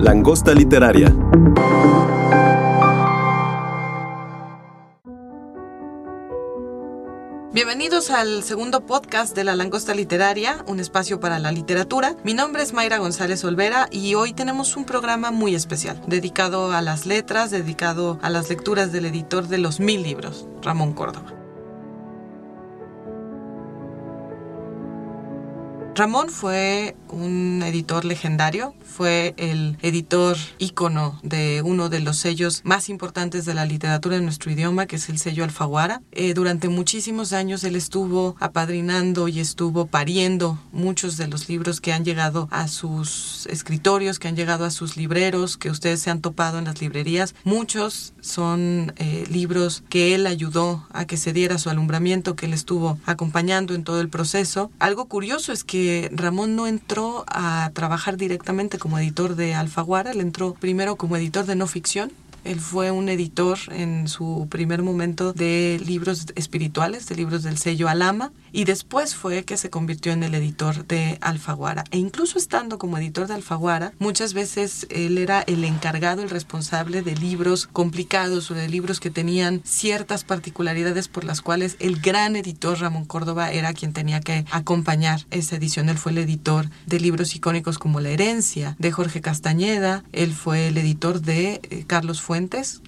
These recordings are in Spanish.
Langosta Literaria. Bienvenidos al segundo podcast de La Langosta Literaria, un espacio para la literatura. Mi nombre es Mayra González Olvera y hoy tenemos un programa muy especial, dedicado a las letras, dedicado a las lecturas del editor de los mil libros, Ramón Córdoba. Ramón fue un editor legendario, fue el editor ícono de uno de los sellos más importantes de la literatura en nuestro idioma, que es el sello Alfaguara. Eh, durante muchísimos años él estuvo apadrinando y estuvo pariendo muchos de los libros que han llegado a sus escritorios, que han llegado a sus libreros, que ustedes se han topado en las librerías. Muchos son eh, libros que él ayudó a que se diera su alumbramiento, que él estuvo acompañando en todo el proceso. Algo curioso es que Ramón no entró a trabajar directamente como editor de Alfaguara, él entró primero como editor de no ficción. Él fue un editor en su primer momento de libros espirituales, de libros del sello Alama, y después fue que se convirtió en el editor de Alfaguara. E incluso estando como editor de Alfaguara, muchas veces él era el encargado, el responsable de libros complicados o de libros que tenían ciertas particularidades por las cuales el gran editor Ramón Córdoba era quien tenía que acompañar esa edición. Él fue el editor de libros icónicos como La herencia de Jorge Castañeda, él fue el editor de eh, Carlos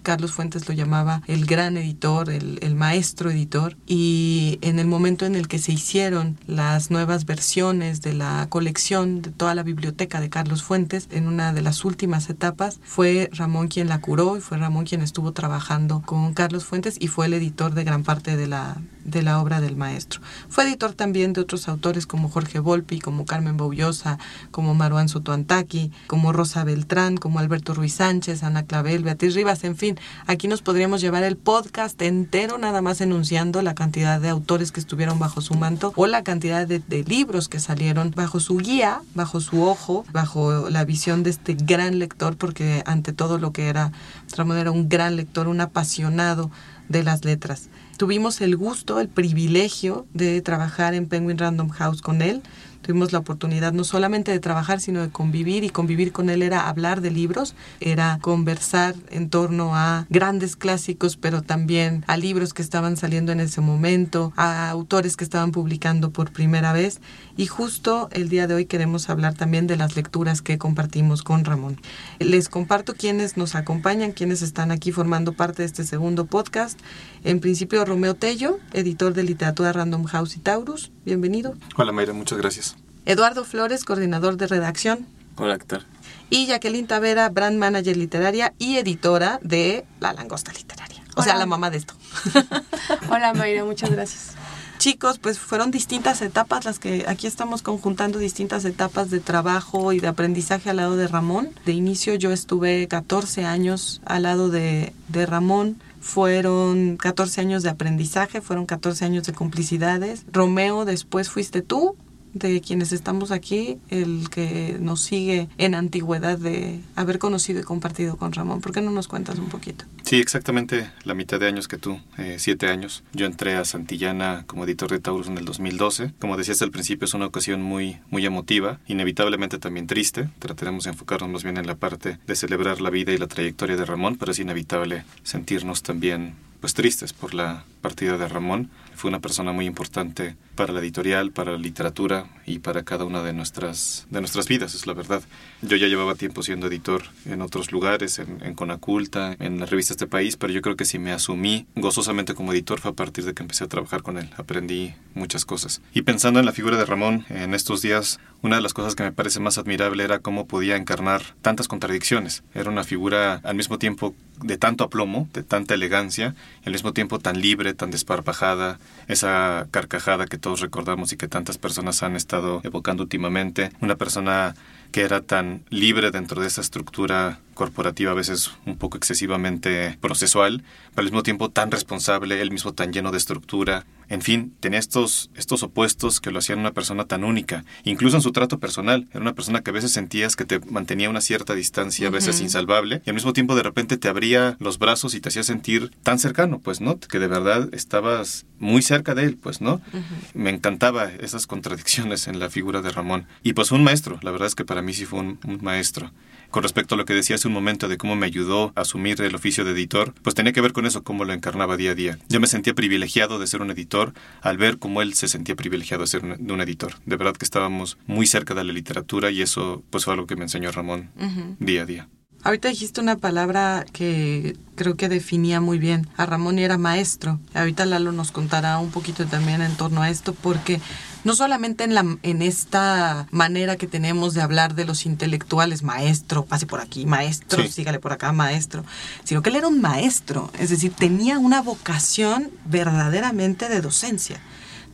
Carlos Fuentes lo llamaba el gran editor, el, el maestro editor, y en el momento en el que se hicieron las nuevas versiones de la colección de toda la biblioteca de Carlos Fuentes en una de las últimas etapas. Fue Ramón quien la curó y fue Ramón quien estuvo trabajando con Carlos Fuentes y fue el editor de gran parte de la, de la obra del maestro. Fue editor también de otros autores como Jorge Volpi, como Carmen Boullosa, como Maruán Sotoantaki, como Rosa Beltrán, como Alberto Ruiz Sánchez, Ana Clavel, Beatriz Rivas, en fin, aquí nos podríamos llevar el podcast entero nada más enunciando la cantidad de autores que estuvieron bajo su manto o la cantidad de, libros que salieron bajo su guía, bajo su ojo, bajo la visión de este gran lector, porque ante todo lo que era, Ramón era un gran lector, un apasionado de las letras. Tuvimos el gusto, el privilegio de trabajar en Penguin Random House con él. Tuvimos la oportunidad no solamente de trabajar, sino de convivir y convivir con él era hablar de libros, era conversar en torno a grandes clásicos, pero también a libros que estaban saliendo en ese momento, a autores que estaban publicando por primera vez. Y justo el día de hoy queremos hablar también de las lecturas que compartimos con Ramón. Les comparto quienes nos acompañan, quienes están aquí formando parte de este segundo podcast. En principio, Romeo Tello, editor de literatura Random House y Taurus. Bienvenido. Hola Mayra, muchas gracias. Eduardo Flores, coordinador de redacción. Hola, ¿qué tal? Y Jacqueline Tavera, brand manager literaria y editora de La Langosta Literaria. O sea, la mamá de esto. Hola Mayra, muchas gracias. Chicos, pues fueron distintas etapas las que aquí estamos conjuntando distintas etapas de trabajo y de aprendizaje al lado de Ramón. De inicio yo estuve 14 años al lado de, de Ramón. Fueron 14 años de aprendizaje, fueron 14 años de complicidades. Romeo, después fuiste tú, de quienes estamos aquí, el que nos sigue en antigüedad de haber conocido y compartido con Ramón. ¿Por qué no nos cuentas un poquito? Sí, exactamente la mitad de años que tú, eh, siete años. Yo entré a Santillana como editor de Taurus en el 2012. Como decías al principio, es una ocasión muy, muy emotiva, inevitablemente también triste. Trataremos de enfocarnos más bien en la parte de celebrar la vida y la trayectoria de Ramón, pero es inevitable sentirnos también pues tristes por la partida de Ramón. Fue una persona muy importante para la editorial, para la literatura y para cada una de nuestras, de nuestras vidas, es la verdad. Yo ya llevaba tiempo siendo editor en otros lugares, en, en Conaculta, en las revistas de país, pero yo creo que si me asumí gozosamente como editor fue a partir de que empecé a trabajar con él. Aprendí muchas cosas. Y pensando en la figura de Ramón, en estos días una de las cosas que me parece más admirable era cómo podía encarnar tantas contradicciones. Era una figura al mismo tiempo de tanto aplomo, de tanta elegancia, y al mismo tiempo tan libre, tan desparpajada, esa carcajada que recordamos y que tantas personas han estado evocando últimamente. Una persona que era tan libre dentro de esa estructura corporativa, a veces un poco excesivamente procesual, pero al mismo tiempo tan responsable, él mismo tan lleno de estructura. En fin, tenía estos, estos opuestos que lo hacían una persona tan única, incluso en su trato personal. Era una persona que a veces sentías que te mantenía una cierta distancia, a veces insalvable, y al mismo tiempo de repente te abría los brazos y te hacía sentir tan cercano, pues, ¿no? Que de verdad estabas muy cerca de él, pues, ¿no? Me encantaba esas contradicciones en la figura de Ramón. Y pues un maestro, la verdad es que para mí sí fue un, un maestro con respecto a lo que decía hace un momento de cómo me ayudó a asumir el oficio de editor, pues tenía que ver con eso, cómo lo encarnaba día a día. Yo me sentía privilegiado de ser un editor al ver cómo él se sentía privilegiado de ser un, un editor. De verdad que estábamos muy cerca de la literatura y eso pues fue algo que me enseñó Ramón día a día. Ahorita dijiste una palabra que creo que definía muy bien a Ramón y era maestro. Ahorita Lalo nos contará un poquito también en torno a esto porque no solamente en, la, en esta manera que tenemos de hablar de los intelectuales, maestro, pase por aquí, maestro, Sí. sígale por acá, maestro, sino que él era un maestro, es decir, tenía una vocación verdaderamente de docencia.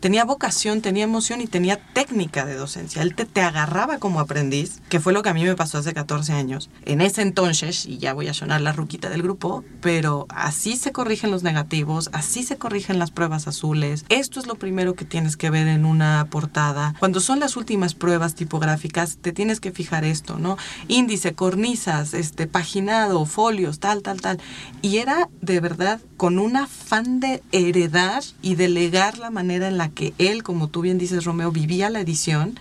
Tenía vocación, tenía emoción y tenía técnica de docencia. Él te, te agarraba como aprendiz, que fue lo que a mí me pasó hace 14 años. En ese entonces, y ya voy a sonar la ruquita del grupo, pero así se corrigen los negativos, así se corrigen las pruebas azules. Esto es lo primero que tienes que ver en una portada. Cuando son las últimas pruebas tipográficas, te tienes que fijar esto, ¿no? Índice, cornisas, este, paginado, folios, tal, tal, tal. Y era de verdad con un afán de heredar y delegar la manera en la que él, como tú bien dices, Romeo, vivía la edición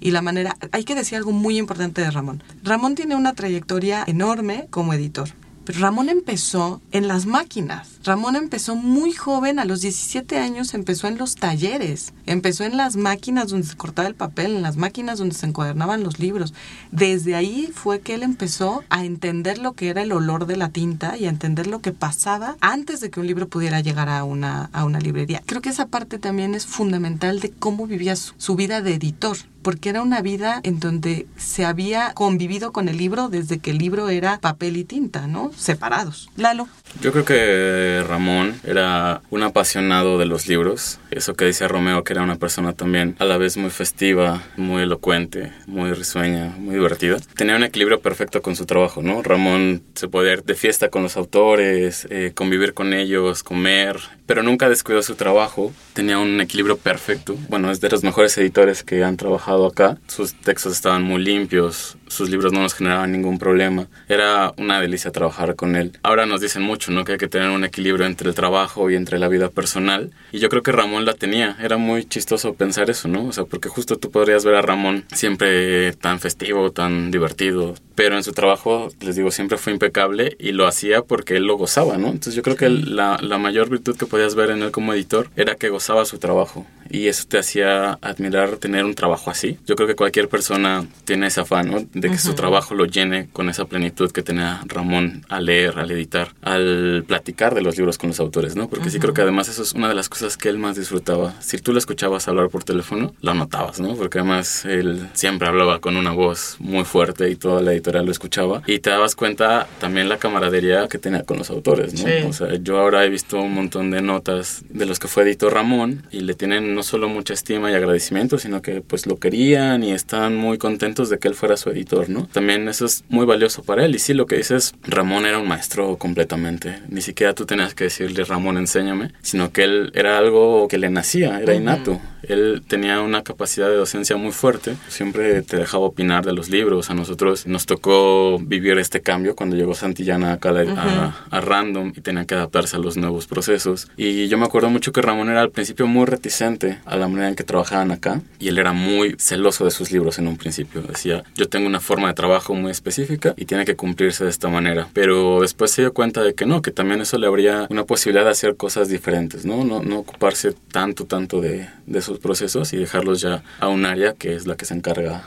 y la manera... Hay que decir algo muy importante de Ramón. Ramón tiene una trayectoria enorme como editor. Ramón empezó en las máquinas. Ramón empezó muy joven, a los 17 años empezó en los talleres, empezó en las máquinas donde se cortaba el papel, en las máquinas donde se encuadernaban los libros. Desde ahí fue que él empezó a entender lo que era el olor de la tinta y a entender lo que pasaba antes de que un libro pudiera llegar a una, a una librería. Creo que esa parte también es fundamental de cómo vivía su vida de editor porque era una vida en donde se había convivido con el libro desde que el libro era papel y tinta, ¿no? Separados. Lalo. Yo creo que Ramón era un apasionado de los libros. Eso que decía Romeo, que era una persona también a la vez muy festiva, muy elocuente, muy risueña, muy divertida. Tenía un equilibrio perfecto con su trabajo, ¿no? Ramón se podía ir de fiesta con los autores, eh, convivir con ellos, comer, pero nunca descuidó su trabajo. Tenía un equilibrio perfecto. Bueno, es de los mejores editores que han trabajado acá. Sus textos estaban muy limpios, sus libros no nos generaban ningún problema. Era una delicia trabajar con él. Ahora nos dicen mucho, ¿no? Que hay que tener un equilibrio entre el trabajo y entre la vida personal. Y yo creo que Ramón la tenía. Era muy chistoso pensar eso, ¿no? O sea, porque justo tú podrías ver a Ramón siempre tan festivo, tan divertido. Pero en su trabajo, les digo, siempre fue impecable y lo hacía porque él lo gozaba, ¿no? Entonces yo creo que la, la mayor virtud que podías ver en él como editor era que gozaba su trabajo. Y eso te hacía admirar tener un trabajo así. Yo creo que cualquier persona tiene ese afán, ¿no? De que su trabajo lo llene con esa plenitud que tenía Ramón al leer, al editar, al platicar de los libros con los autores, ¿no? Porque sí creo que además eso es una de las cosas que él más disfrutaba. Si tú lo escuchabas hablar por teléfono, lo notabas, ¿no? Porque además él siempre hablaba con una voz muy fuerte y toda la editorial lo escuchaba. Y te dabas cuenta también la camaradería que tenía con los autores, ¿no? Sí. O sea, yo ahora he visto un montón de notas de los que fue editor Ramón y le tienen no solo mucha estima y agradecimiento, sino que pues lo querían y están muy contentos de que él fuera su editor, ¿no? También eso es muy valioso para él. Y sí, lo que dices, Ramón era un maestro completamente. Ni siquiera tú tenías que decirle, Ramón, enséñame, sino que él era algo que le nacía, era innato. Él tenía una capacidad de docencia muy fuerte. Siempre te dejaba opinar de los libros. A nosotros nos tocó vivir este cambio cuando llegó Santillana acá a, a- a Random y tenía que adaptarse a los nuevos procesos. Y yo me acuerdo mucho que Ramón era al principio muy reticente a la manera en que trabajaban acá. Y él era muy celoso de sus libros en un principio. Decía, yo tengo una forma de trabajo muy específica y tiene que cumplirse de esta manera. Pero después se dio cuenta de que no, que también eso le habría una posibilidad de hacer cosas diferentes, ¿no? No, no ocuparse tanto, tanto de, de esos procesos y dejarlos ya a un área que es la que se encarga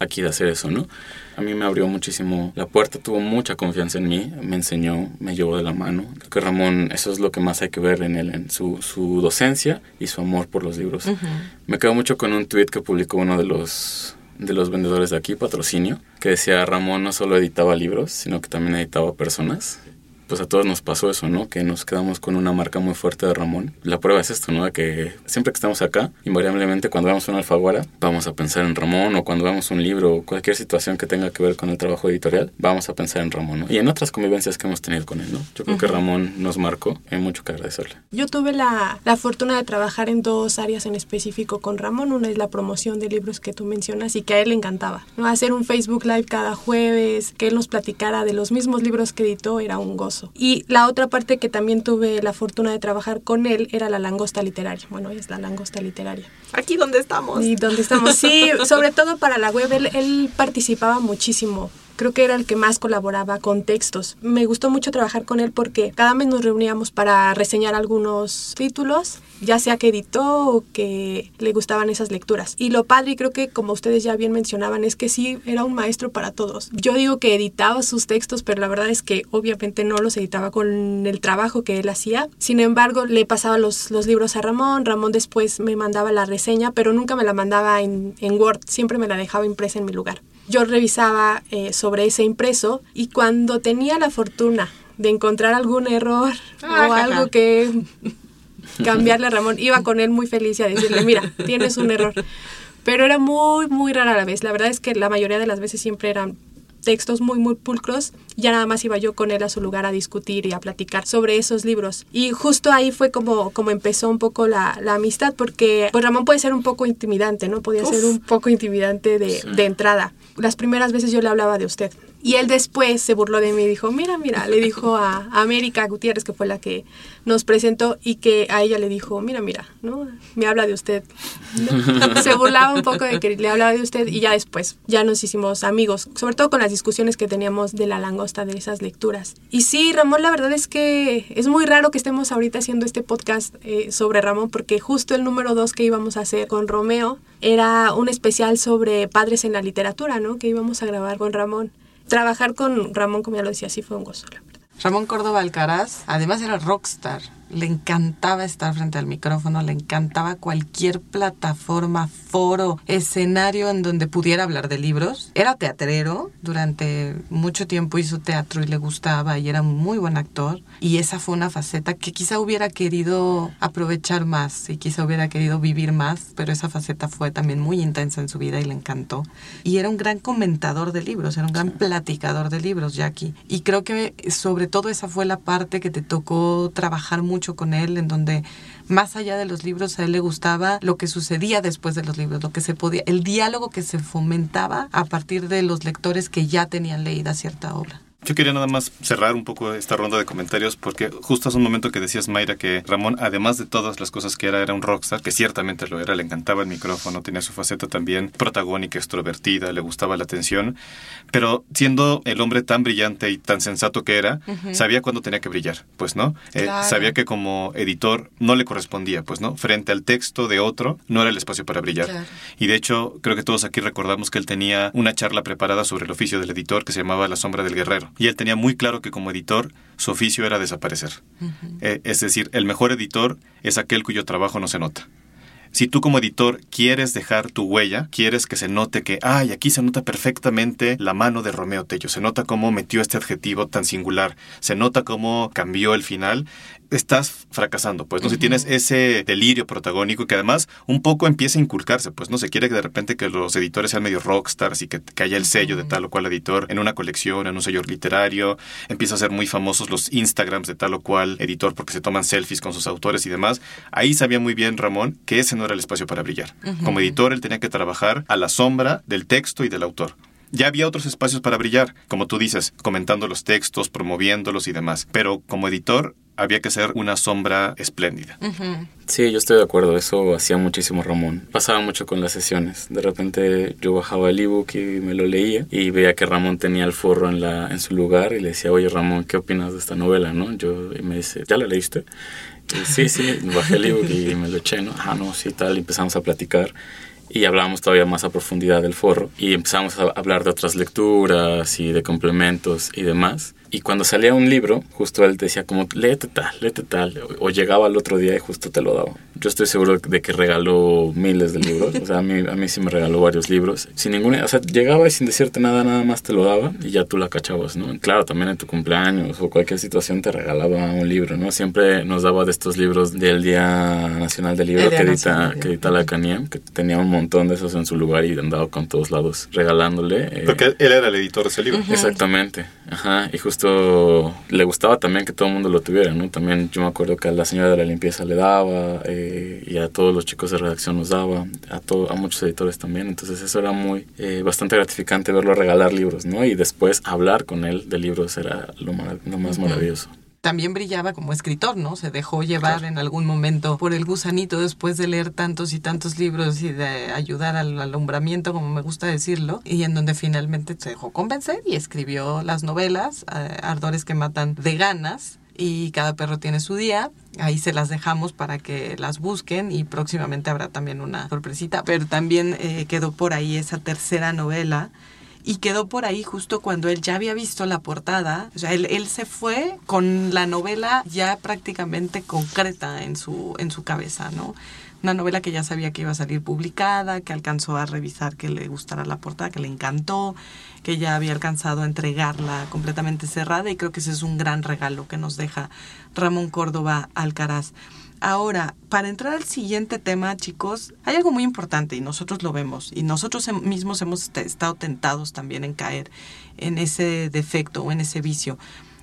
aquí de hacer eso, ¿no? A mí me abrió muchísimo la puerta, tuvo mucha confianza en mí, me enseñó, me llevó de la mano. Creo que Ramón, eso es lo que más hay que ver en él, en su, su docencia y su amor por los libros. Me quedo mucho con un tweet que publicó uno de los de los vendedores de aquí, patrocinio, que decía Ramón no solo editaba libros, sino que también editaba personas pues a todos nos pasó eso, ¿no? Que nos quedamos con una marca muy fuerte de Ramón. La prueba es esto, ¿no? De que siempre que estamos acá, invariablemente cuando vemos una alfaguara, vamos a pensar en Ramón o cuando vemos un libro o cualquier situación que tenga que ver con el trabajo editorial, vamos a pensar en Ramón, ¿no? Y en otras convivencias que hemos tenido con él, ¿no? Yo creo que Ramón nos marcó hay mucho que agradecerle. Yo tuve la, la fortuna de trabajar en dos áreas en específico con Ramón. Una es la promoción de libros que tú mencionas y que a él le encantaba. ¿no? Hacer un Facebook Live cada jueves, que él nos platicara de los mismos libros que editó, era un gozo. Y la otra parte que también tuve la fortuna de trabajar con él era la langosta literaria. Bueno, es la langosta literaria. Aquí donde estamos. Y donde estamos, sí, sobre todo para la web, él, él participaba muchísimo creo que era el que más colaboraba con textos. Me gustó mucho trabajar con él porque cada mes nos reuníamos para reseñar algunos títulos, ya sea que editó o que le gustaban esas lecturas. Y lo padre, creo que como ustedes ya bien mencionaban, es que sí era un maestro para todos. Yo digo que editaba sus textos, pero la verdad es que obviamente no los editaba con el trabajo que él hacía. Sin embargo, le pasaba los, los libros a Ramón, Ramón después me mandaba la reseña, pero nunca me la mandaba en Word, siempre me la dejaba impresa en mi lugar yo revisaba eh, sobre ese impreso y cuando tenía la fortuna de encontrar algún error Ah, o algo que cambiarle a Ramón, iba con él muy feliz y a decirle, mira, tienes un error. Pero era muy, muy rara la vez. La verdad es que la mayoría de las veces siempre eran textos muy, muy pulcros. Ya nada más iba yo con él a su lugar a discutir y a platicar sobre esos libros. Y justo ahí fue como, como empezó un poco la, la amistad, porque pues Ramón puede ser un poco intimidante, ¿no? Podía ser un poco intimidante de, de entrada. Las primeras veces yo le hablaba de usted. Y él después se burló de mí y dijo, mira, mira, le dijo a a América Gutiérrez, que fue la que nos presentó, y que a ella le dijo, mira, mira, ¿no? Me habla de usted. ¿no? Se burlaba un poco de que le hablaba de usted y ya después, ya nos hicimos amigos, sobre todo con las discusiones que teníamos de la langosta, de esas lecturas. Y sí, Ramón, la verdad es que es muy raro que estemos ahorita haciendo este podcast eh, sobre Ramón, porque justo el número dos que íbamos a hacer con Romeo era un especial sobre padres en la literatura, ¿no? Que íbamos a grabar con Ramón. Trabajar con Ramón, como ya lo decía, sí fue un gozo, la verdad. Ramón Córdoba Alcaraz, además era rockstar. Le encantaba estar frente al micrófono, le encantaba cualquier plataforma, foro, escenario en donde pudiera hablar de libros. Era teatrero, durante mucho tiempo hizo teatro y le gustaba y era un muy buen actor. Y esa fue una faceta que quizá hubiera querido aprovechar más y quizá hubiera querido vivir más, pero esa faceta fue también muy intensa en su vida y le encantó. Y era un gran comentador de libros, era un gran platicador de libros, Jackie. Y creo que sobre todo esa fue la parte que te tocó trabajar mucho con él, en donde más allá de los libros a él le gustaba lo que sucedía después de los libros, lo que se podía, el diálogo que se fomentaba a partir de los lectores que ya tenían leída cierta obra. Yo quería nada más cerrar un poco esta ronda de comentarios porque justo hace un momento que decías, Mayra, que Ramón, además de todas las cosas que era, era un rockstar, que ciertamente lo era, le encantaba el micrófono, tenía su faceta también protagónica, extrovertida, le gustaba la atención, pero siendo el hombre tan brillante y tan sensato que era, sabía cuándo tenía que brillar, pues, ¿no? Eh, Claro. sabía que como editor no le correspondía, pues, ¿no? Frente al texto de otro, no era el espacio para brillar. Claro. Y de hecho, creo que todos aquí recordamos que él tenía una charla preparada sobre el oficio del editor que se llamaba La sombra del guerrero. Y él tenía muy claro que como editor su oficio era desaparecer. Eh, es decir, el mejor editor es aquel cuyo trabajo no se nota. Si tú como editor quieres dejar tu huella, quieres que se note que, ay, aquí se nota perfectamente la mano de Romeo Tello, se nota cómo metió este adjetivo tan singular, se nota cómo cambió el final, estás fracasando, pues, ¿no? Si tienes ese delirio protagónico que además un poco empieza a inculcarse, pues, ¿no? Se quiere que de repente que los editores sean medio rockstars y que, que haya el sello de tal o cual editor en una colección, en un sello literario, empieza a ser muy famosos los Instagrams de tal o cual editor porque se toman selfies con sus autores y demás. Ahí sabía muy bien Ramón que ese no era el espacio para brillar. Como editor él tenía que trabajar a la sombra del texto y del autor. Ya había otros espacios para brillar, como tú dices, comentando los textos, promoviéndolos y demás. Pero como editor había que ser una sombra espléndida. Sí, yo estoy de acuerdo, eso hacía muchísimo Ramón. Pasaba mucho con las sesiones. De repente yo bajaba el ebook y me lo leía y veía que Ramón tenía el forro en, la, en su lugar y le decía, oye Ramón, ¿qué opinas de esta novela? ¿no? Yo, y me dice, ¿ya la leíste? Y, sí, sí, bajé el ebook y me lo eché, ¿no? Ah, no, sí, tal, y empezamos a platicar. y hablábamos todavía más a profundidad del forro y empezamos a hablar de otras lecturas y de complementos y demás. Y cuando salía un libro, justo él te decía como, léete tal, léete tal. O, llegaba al otro día y justo te lo daba. Yo estoy seguro de que regaló miles de libros. O sea, a mí, a mí sí me regaló varios libros. Sin ninguna, o sea, llegaba y sin decirte nada, nada más te lo daba y ya tú la cachabas, ¿no? Claro, también en tu cumpleaños o cualquier situación te regalaba un libro, ¿no? Siempre nos daba de estos libros del Día Nacional del Libro que edita, que edita la CANIEM, que tenía un montón de esos en su lugar y andaba con todos lados regalándole. Eh, Porque él era el editor de ese libro. Exactamente. Ajá. Y justo le gustaba también que todo el mundo lo tuviera, ¿no? También yo me acuerdo que a la señora de la limpieza le daba eh, y a todos los chicos de redacción nos daba, a, todo, a muchos editores también. Entonces eso era muy, eh, bastante gratificante verlo regalar libros, ¿no? Y después hablar con él de libros era lo, lo más maravilloso también brillaba como escritor, ¿no? Se dejó llevar en algún momento por el gusanito después de leer tantos y tantos libros y de ayudar al alumbramiento, como me gusta decirlo, y en donde finalmente se dejó convencer y escribió las novelas, eh, Ardores que matan de ganas, y cada perro tiene su día. Ahí se las dejamos para que las busquen y próximamente habrá también una sorpresita. Pero también eh, quedó por ahí esa tercera novela y quedó por ahí justo cuando él ya había visto la portada. O sea, él, él, se fue con la novela ya prácticamente concreta en su, en su cabeza, ¿no? Una novela que ya sabía que iba a salir publicada, que alcanzó a revisar que le gustara la portada, que le encantó, que ya había alcanzado a entregarla completamente cerrada y creo que ese es un gran regalo que nos deja Ramón Córdoba Alcaraz. Ahora, para entrar al siguiente tema, chicos, hay algo muy importante y nosotros lo vemos y nosotros mismos hemos estado tentados también en caer en ese defecto o en ese vicio.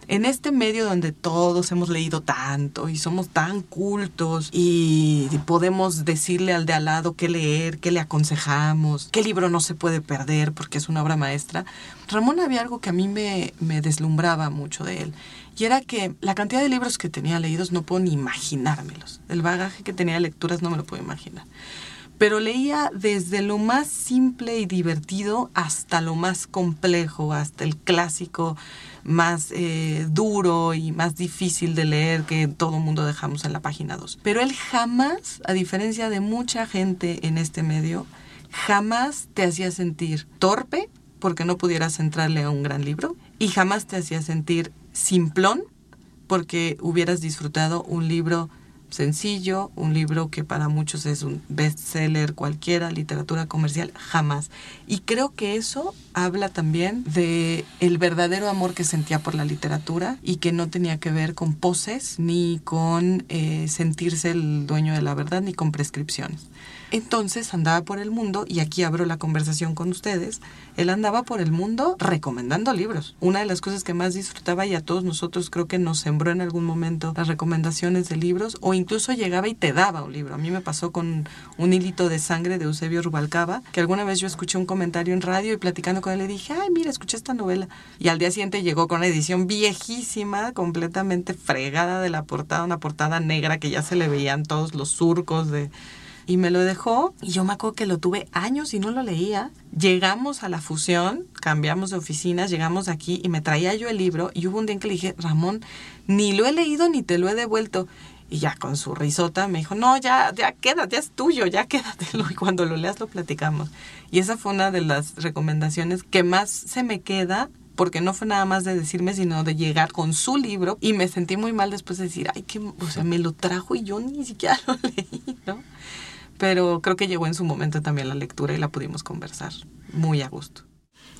En este medio donde todos hemos leído tanto y somos tan cultos y podemos decirle al de al lado qué leer, qué le aconsejamos, qué libro no se puede perder porque es una obra maestra, Ramón había algo que a mí me, me deslumbraba mucho de él y era que la cantidad de libros que tenía leídos no puedo ni imaginármelos. El bagaje que tenía de lecturas no me lo puedo imaginar. Pero leía desde lo más simple y divertido hasta lo más complejo, hasta el clásico más eh, duro y más difícil de leer que todo mundo dejamos en la página 2. Pero él jamás, a diferencia de mucha gente en este medio, jamás te hacía sentir torpe porque no pudieras entrarle a un gran libro y jamás te hacía sentir simplón porque hubieras disfrutado un libro sencillo, un libro que para muchos es un bestseller cualquiera, literatura comercial, jamás. Y creo que eso habla también de el verdadero amor que sentía por la literatura y que no tenía que ver con poses ni con eh, sentirse el dueño de la verdad ni con prescripciones. Entonces andaba por el mundo, y aquí abro la conversación con ustedes, él andaba por el mundo recomendando libros. Una de las cosas que más disfrutaba y a todos nosotros creo que nos sembró en algún momento las recomendaciones de libros o incluso llegaba y te daba un libro. A mí me pasó con un hilito de sangre de Eusebio Rubalcaba, que alguna vez yo escuché un comentario en radio y platicando con él le dije, ay, mira, escuché esta novela. Y al día siguiente llegó con una edición viejísima, completamente fregada de la portada, una portada negra que ya se le veían todos los surcos de y me lo dejó y yo me acuerdo que lo tuve años y no lo leía. Llegamos a la fusión, cambiamos de oficinas, llegamos aquí y me traía yo el libro y hubo un día en que le dije, Ramón, ni lo he leído ni te lo he devuelto. Y ya con su risota me dijo, no, ya, ya quédate, es tuyo, ya quédatelo. Y cuando lo leas lo platicamos. Y esa fue una de las recomendaciones que más se me queda porque no fue nada más de decirme, sino de llegar con su libro y me sentí muy mal después de decir, ay, que, o sea, me lo trajo y yo ni siquiera lo leí, ¿no? Pero creo que llegó en su momento también la lectura y la pudimos conversar muy a gusto.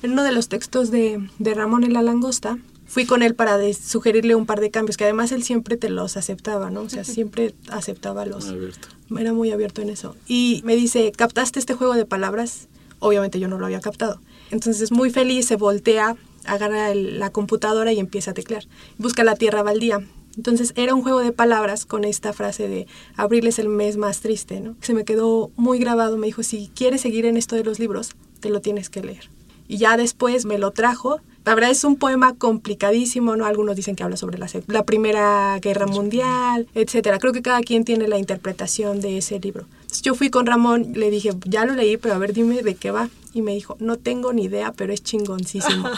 En uno de los textos de, de Ramón en la langosta, fui con él para sugerirle un par de cambios, que además él siempre te los aceptaba, ¿no? O sea, siempre aceptaba los... abierto. Era muy abierto en eso. Y me dice, ¿captaste este juego de palabras? Obviamente yo no lo había captado. Entonces, muy feliz, se voltea, agarra la computadora y empieza a teclear. Busca la tierra baldía. Entonces era un juego de palabras con esta frase de abril es el mes más triste, ¿no? Se me quedó muy grabado, me dijo, si quieres seguir en esto de los libros, te lo tienes que leer. Y ya después me lo trajo. La verdad es un poema complicadísimo, ¿no? Algunos dicen que habla sobre la, la Primera Guerra Mundial, etcétera. Creo que cada quien tiene la interpretación de ese libro. yo fui con Ramón, le dije, ya lo leí, pero a ver, dime de qué va y me dijo, no tengo ni idea, pero es chingoncísimo.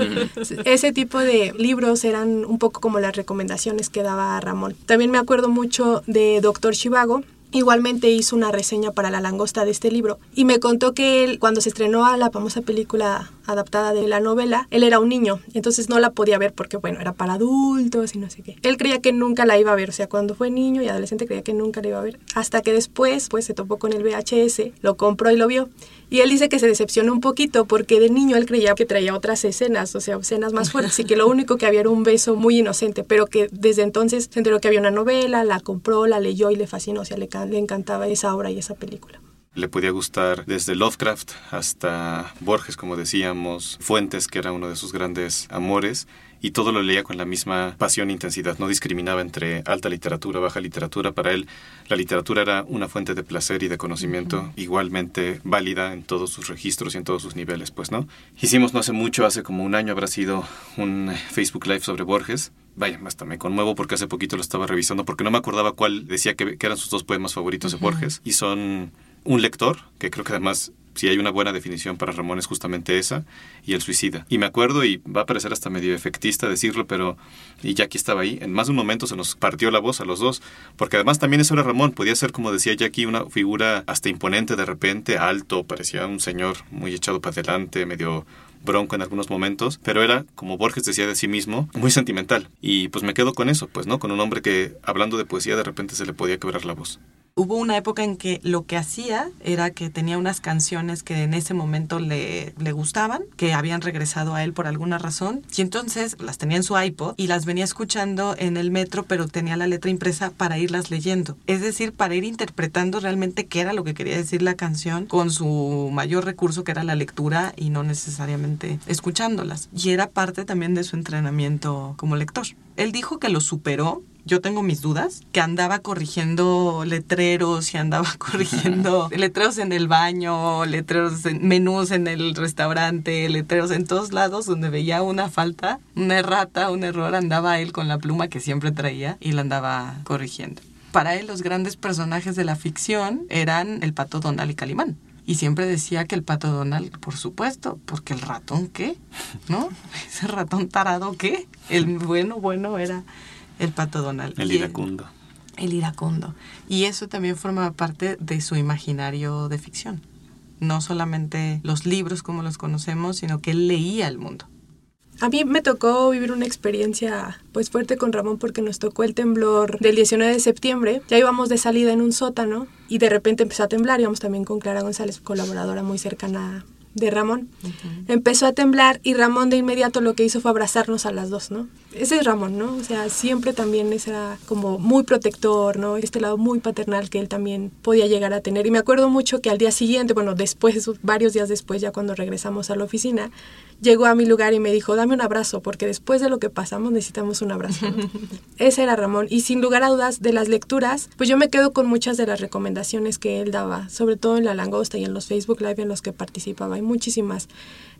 Ese tipo de libros eran un poco como las recomendaciones que daba Ramón. También me acuerdo mucho de Doctor Chivago, igualmente hizo una reseña para La Langosta de este libro y me contó que él, cuando se estrenó a la famosa película adaptada de la novela, él era un niño, entonces no la podía ver porque, bueno, era para adultos y no sé qué. Él creía que nunca la iba a ver, o sea, cuando fue niño y adolescente creía que nunca la iba a ver, hasta que después, pues, se topó con el VHS, lo compró y lo vio. Y él dice que se decepcionó un poquito porque de niño él creía que traía otras escenas, o sea, escenas más fuertes, y que lo único que había era un beso muy inocente, pero que desde entonces se enteró que había una novela, la compró, la leyó y le fascinó, o sea, le, le encantaba esa obra y esa película. Le podía gustar desde Lovecraft hasta Borges, como decíamos, Fuentes, que era uno de sus grandes amores, y todo lo leía con la misma pasión e intensidad. No discriminaba entre alta literatura, baja literatura. Para él, la literatura era una fuente de placer y de conocimiento igualmente válida en todos sus registros y en todos sus niveles, pues, ¿no? Hicimos no hace mucho, hace como un año habrá sido un Facebook Live sobre Borges. Vaya, hasta me conmuevo porque hace poquito lo estaba revisando porque no me acordaba cuál decía que, eran sus dos poemas favoritos de Borges. Y son un lector, que creo que además si hay una buena definición para Ramón es justamente esa, y el suicida. Y me acuerdo, y va a parecer hasta medio efectista decirlo, pero, y Jackie estaba ahí, en más de un momento se nos partió la voz a los dos, porque además también eso era Ramón, podía ser, como decía Jackie, una figura hasta imponente de repente, alto, parecía un señor muy echado para adelante, medio bronco en algunos momentos, pero era, como Borges decía de sí mismo, muy sentimental. Y pues me quedo con eso, pues, ¿no? Con un hombre que, hablando de poesía, de repente se le podía quebrar la voz. Hubo una época en que lo que hacía era que tenía unas canciones que en ese momento le, le gustaban, que habían regresado a él por alguna razón, y entonces las tenía en su iPod y las venía escuchando en el metro, pero tenía la letra impresa para irlas leyendo. Es decir, para ir interpretando realmente qué era lo que quería decir la canción con su mayor recurso que era la lectura y no necesariamente escuchándolas. Y era parte también de su entrenamiento como lector. Él dijo que lo superó yo tengo mis dudas, que andaba corrigiendo letreros y andaba corrigiendo letreros en el baño, letreros, en, menús en el restaurante, letreros en todos lados donde veía una falta, una errata, un error, andaba él con la pluma que siempre traía y la andaba corrigiendo. Para él los grandes personajes de la ficción eran el pato Donald y Calimán. Y siempre decía que el pato Donald, por supuesto, porque el ratón qué, ¿no? Ese ratón tarado qué. El bueno, bueno era el pato Donald. El iracundo. El, iracundo. Y eso también forma parte de su imaginario de ficción. No solamente los libros como los conocemos, sino que él leía el mundo. A mí me tocó vivir una experiencia pues fuerte con Ramón porque nos tocó el temblor del 19 de septiembre. Ya íbamos de salida en un sótano y de repente empezó a temblar. Íbamos también con Clara González, colaboradora muy cercana de Ramón. Empezó a temblar y Ramón de inmediato lo que hizo fue abrazarnos a las dos, ¿no? Ese es Ramón, ¿no? O sea, siempre también era como muy protector, ¿no? Este lado muy paternal que él también podía llegar a tener. Y me acuerdo mucho que al día siguiente, bueno, después, varios días después, ya cuando regresamos a la oficina, llegó a mi lugar y me dijo, dame un abrazo, porque después de lo que pasamos necesitamos un abrazo. Ese era Ramón. Y sin lugar a dudas, de las lecturas, pues yo me quedo con muchas de las recomendaciones que él daba, sobre todo en La Langosta y en los Facebook Live en los que participaba. Hay muchísimas.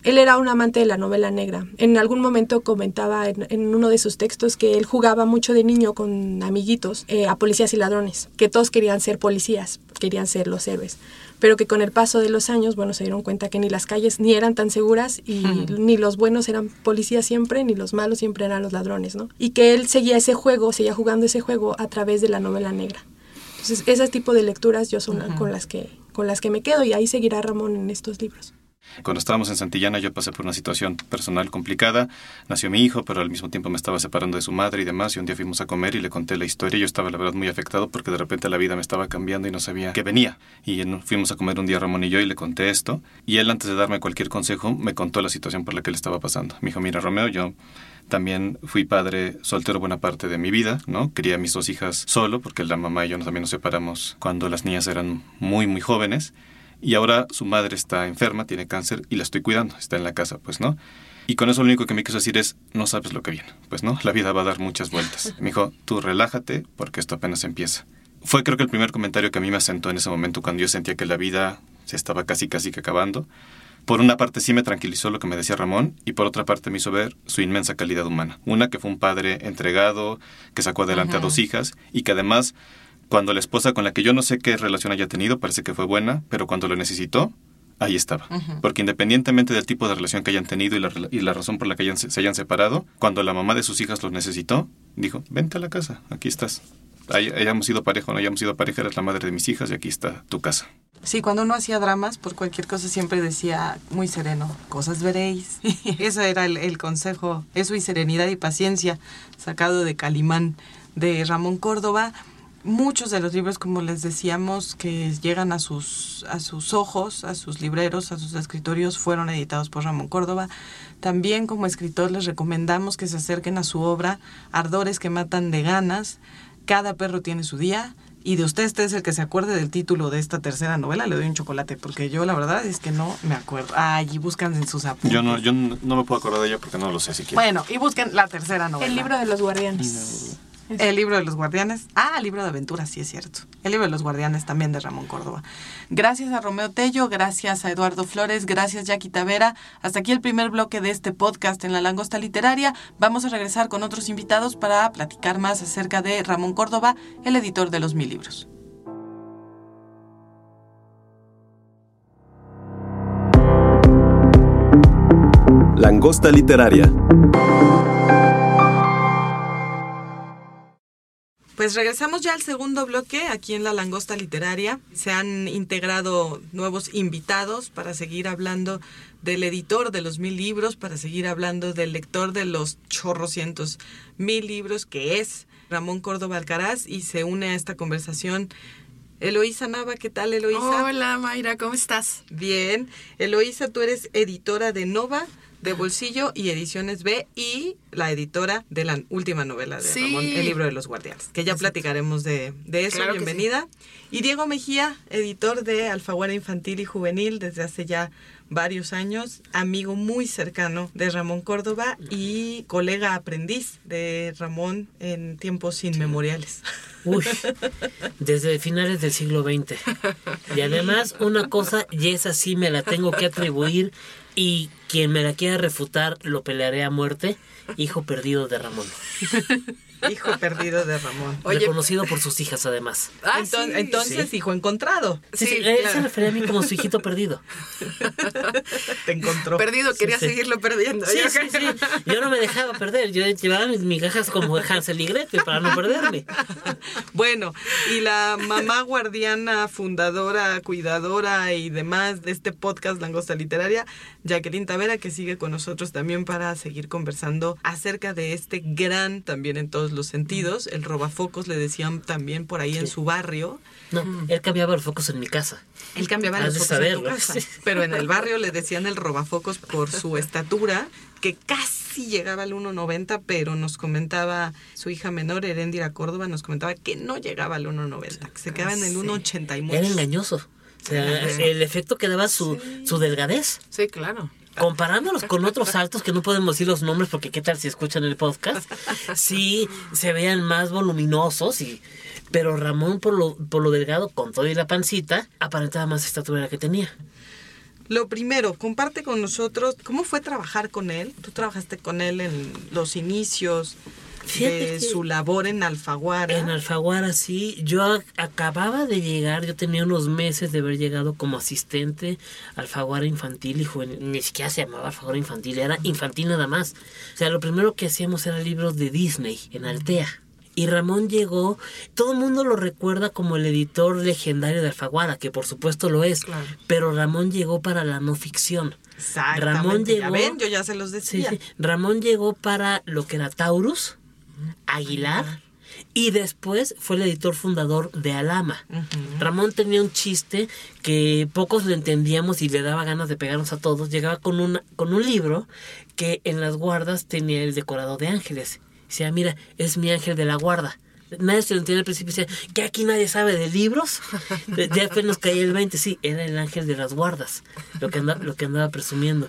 Él era un amante de la novela negra. En algún momento comentaba en, uno de sus textos que él jugaba mucho de niño con amiguitos eh, a policías y ladrones, que todos querían ser policías, querían ser los héroes pero que con el paso de los años, bueno, se dieron cuenta que ni las calles ni eran tan seguras y ni los buenos eran policías siempre, ni los malos siempre eran los ladrones, ¿no? Y que él seguía ese juego, seguía jugando ese juego a través de la novela negra. Entonces, ese tipo de lecturas yo son con las que con las que me quedo y ahí seguirá Ramón en estos libros. Cuando estábamos en Santillana yo pasé por una situación personal complicada. Nació mi hijo, pero al mismo tiempo me estaba separando de su madre y demás. Y un día fuimos a comer y le conté la historia. Yo estaba, la verdad, muy afectado porque de repente la vida me estaba cambiando y no sabía qué venía. Y fuimos a comer un día Ramón y yo y le conté esto. Y él, antes de darme cualquier consejo, me contó la situación por la que le estaba pasando. Me dijo, mira, Romeo, yo también fui padre soltero buena parte de mi vida, ¿no? Quería a mis dos hijas solo porque la mamá y yo también nos separamos cuando las niñas eran muy, muy jóvenes y ahora su madre está enferma, tiene cáncer y la estoy cuidando, está en la casa, pues, ¿no? Y con eso lo único que me quiso decir es, no sabes lo que viene, pues, ¿no? La vida va a dar muchas vueltas. Me dijo, tú relájate porque esto apenas empieza. Fue creo que el primer comentario que a mí me asentó en ese momento cuando yo sentía que la vida se estaba casi casi que acabando. Por una parte sí me tranquilizó lo que me decía Ramón y por otra parte me hizo ver su inmensa calidad humana. Una que fue un padre entregado, que sacó adelante a dos hijas y que además cuando la esposa con la que yo no sé qué relación haya tenido, parece que fue buena, pero cuando lo necesitó, ahí estaba. Porque independientemente del tipo de relación que hayan tenido y la, y la razón por la que se hayan separado, cuando la mamá de sus hijas los necesitó, dijo, vente a la casa, aquí estás. hay- hayamos sido pareja o no hayamos sido pareja, eres la madre de mis hijas y aquí está tu casa. Sí, cuando uno hacía dramas, por cualquier cosa siempre decía muy sereno, cosas veréis. Eso era el, el consejo, eso y serenidad y paciencia, sacado de Calimán, de Ramón Córdoba. Muchos de los libros, como les decíamos, que llegan a sus, a sus ojos, a sus libreros, a sus escritorios, fueron editados por Ramón Córdoba. También como escritor les recomendamos que se acerquen a su obra Ardores que matan de ganas, Cada perro tiene su día, y de usted, este es el que se acuerde del título de esta tercera novela, le doy un chocolate, porque yo la verdad es que no me acuerdo. Ay, y buscan en sus apuntes. Yo no, yo no no me puedo acordar de ella porque no lo sé siquiera. Bueno, y busquen la tercera novela. El libro de los guardianes. El libro de los guardianes. Ah, el libro de aventuras, sí es cierto. El libro de los guardianes también de Ramón Córdoba. Gracias a Romeo Tello, gracias a Eduardo Flores, gracias Jackie Tavera. Hasta aquí el primer bloque de este podcast en La Langosta Literaria. Vamos a regresar con otros invitados para platicar más acerca de Ramón Córdoba, el editor de los mil libros. Langosta literaria. Pues regresamos ya al segundo bloque aquí en la Langosta Literaria. Se han integrado nuevos invitados para seguir hablando del editor de los mil libros, para seguir hablando del lector de los chorrocientos mil libros que es Ramón Córdoba Alcaraz y se une a esta conversación Eloísa Nava. ¿Qué tal, Eloísa? Hola Mayra, ¿cómo estás? Bien. Eloísa, tú eres editora de Nova, de Bolsillo y Ediciones B y la editora de la última novela de Sí. Ramón, El libro de los guardianes, que ya platicaremos de, de eso. Claro Bienvenida. Y Diego Mejía, editor de Alfaguara Infantil y Juvenil desde hace ya varios años, amigo muy cercano de Ramón Córdoba y colega aprendiz de Ramón en tiempos inmemoriales. Uy, desde finales del siglo XX. Y además, una cosa, y esa sí me la tengo que atribuir, y quien me la quiera refutar lo pelearé a muerte, hijo perdido de Ramón. Hijo perdido de Ramón. Reconocido por sus hijas, además. Ah, Enton- sí. entonces, hijo encontrado. Sí, sí, Sí, él claro. se refería a mí como su hijito perdido. Te encontró. Perdido, quería sí. seguirlo perdiendo. Sí, Yo sí. Yo no me dejaba perder. Yo llevaba mis migajas como Hansel y Gretel para no perderme. Bueno, y la mamá guardiana, fundadora, cuidadora y demás de este podcast Langosta Literaria, Jacqueline Tavera, que sigue con nosotros también para seguir conversando acerca de este gran, también en todos los sentidos, el robafocos, le decían también por ahí en su barrio. No, él cambiaba los focos en mi casa. Él cambiaba Has los focos en tu casa, pero en el barrio le decían el robafocos por su estatura, que casi llegaba al 1.90, pero nos comentaba su hija menor, Heréndira Córdoba, nos comentaba que no llegaba al 1.90, que se quedaba en el 1.80 y Era mucho. engañoso. O sea, el efecto que daba su, su delgadez. Sí, claro. Comparándolos con otros altos que no podemos decir los nombres porque qué tal si escuchan el podcast, sí se veían más voluminosos y pero Ramón por lo, por lo delgado con todo y la pancita aparentaba más estatura que tenía. Lo primero, comparte con nosotros cómo fue trabajar con él. Tú trabajaste con él en los inicios Fíjate de su labor en Alfaguara. En Alfaguara, sí. Yo ac- acababa de llegar, yo tenía unos meses de haber llegado como asistente a Alfaguara infantil y juvenil. Ni siquiera se llamaba Alfaguara infantil, era infantil nada más. O sea, lo primero que hacíamos era libros de Disney en Altea. Y Ramón llegó, todo el mundo lo recuerda como el editor legendario de Alfaguara, que por supuesto lo es, Claro. pero Ramón llegó para la no ficción. Ramón Ya llegó- ven, yo ya se los Sí, decía. sí. Ramón llegó para lo que era Taurus, Aguilar, y después fue el editor fundador de Alama. Ramón tenía un chiste que pocos lo entendíamos y le daba ganas de pegarnos a todos. Llegaba con, una, con un libro que en las guardas tenía el decorado de ángeles. Decía, mira, es mi ángel de la guarda. Nadie se lo entendía al principio. Decía, que aquí nadie sabe de libros. Ya nos caía el 20. Sí, era el ángel de las guardas. Lo que, anda- lo que andaba presumiendo.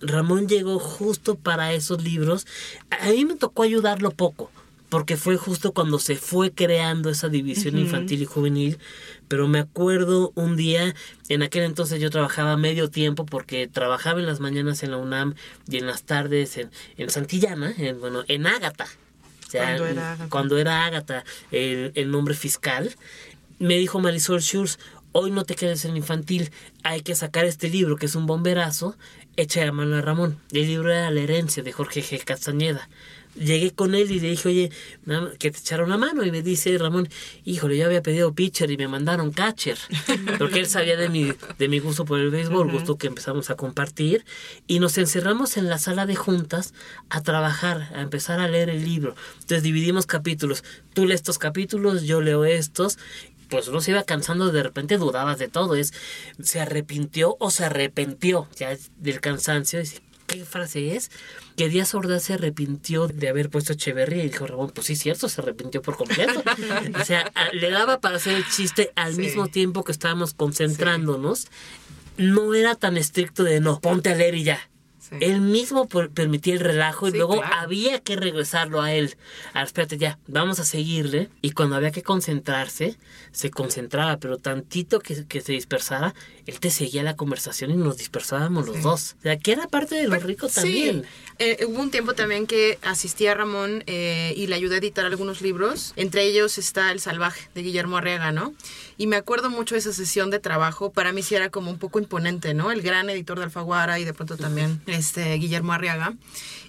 Ramón llegó justo para esos libros. A mí me tocó ayudarlo poco. Porque fue justo cuando se fue creando esa división infantil y juvenil. Pero me acuerdo un día, en aquel entonces yo trabajaba medio tiempo porque trabajaba en las mañanas en la UNAM y en las tardes en, en Santillana, en, bueno, en Ágata. O sea, Cuando era Ágata. cuando era Ágata el, el nombre fiscal, me dijo Marisol Schurz, hoy no te quedes en infantil, hay que sacar este libro que es un bomberazo, echa a mano a Ramón. El libro era La herencia de Jorge G. Castañeda. Llegué con él y le dije, oye, que te echara una mano. Y me dice Ramón, híjole, yo había pedido pitcher y me mandaron catcher. Porque él sabía de mi, de mi gusto por el béisbol, gusto que empezamos a compartir. Y nos encerramos en la sala de juntas a trabajar, a empezar a leer el libro. Entonces dividimos capítulos. Tú lees estos capítulos, yo leo estos pues uno se iba cansando, de repente dudabas de todo, es se arrepintió o se arrepentió ya del cansancio, dice, ¿qué frase es? Que Díaz Ordaz se arrepintió de haber puesto Echeverría y dijo Ramón, pues sí, cierto, se arrepintió por completo. o sea, a- le daba para hacer el chiste al Sí. mismo tiempo que estábamos concentrándonos. No era tan estricto de no, ponte a leer y ya. Sí. Él mismo permitía el relajo y Sí, luego claro. había que regresarlo a él. Ah, espérate, ya, vamos a seguirle. Y cuando había que concentrarse, se concentraba, pero tantito que, que se dispersara, él te seguía la conversación y nos dispersábamos los dos. O sea, que era parte de lo rico también. Eh, hubo un tiempo también que asistí a Ramón eh, y le ayudé a editar algunos libros. Entre ellos está El Salvaje de Guillermo Arriaga, ¿no? Y me acuerdo mucho de esa sesión de trabajo. Para mí sí era como un poco imponente, ¿no? El gran editor de Alfaguara y de pronto también este Guillermo Arriaga.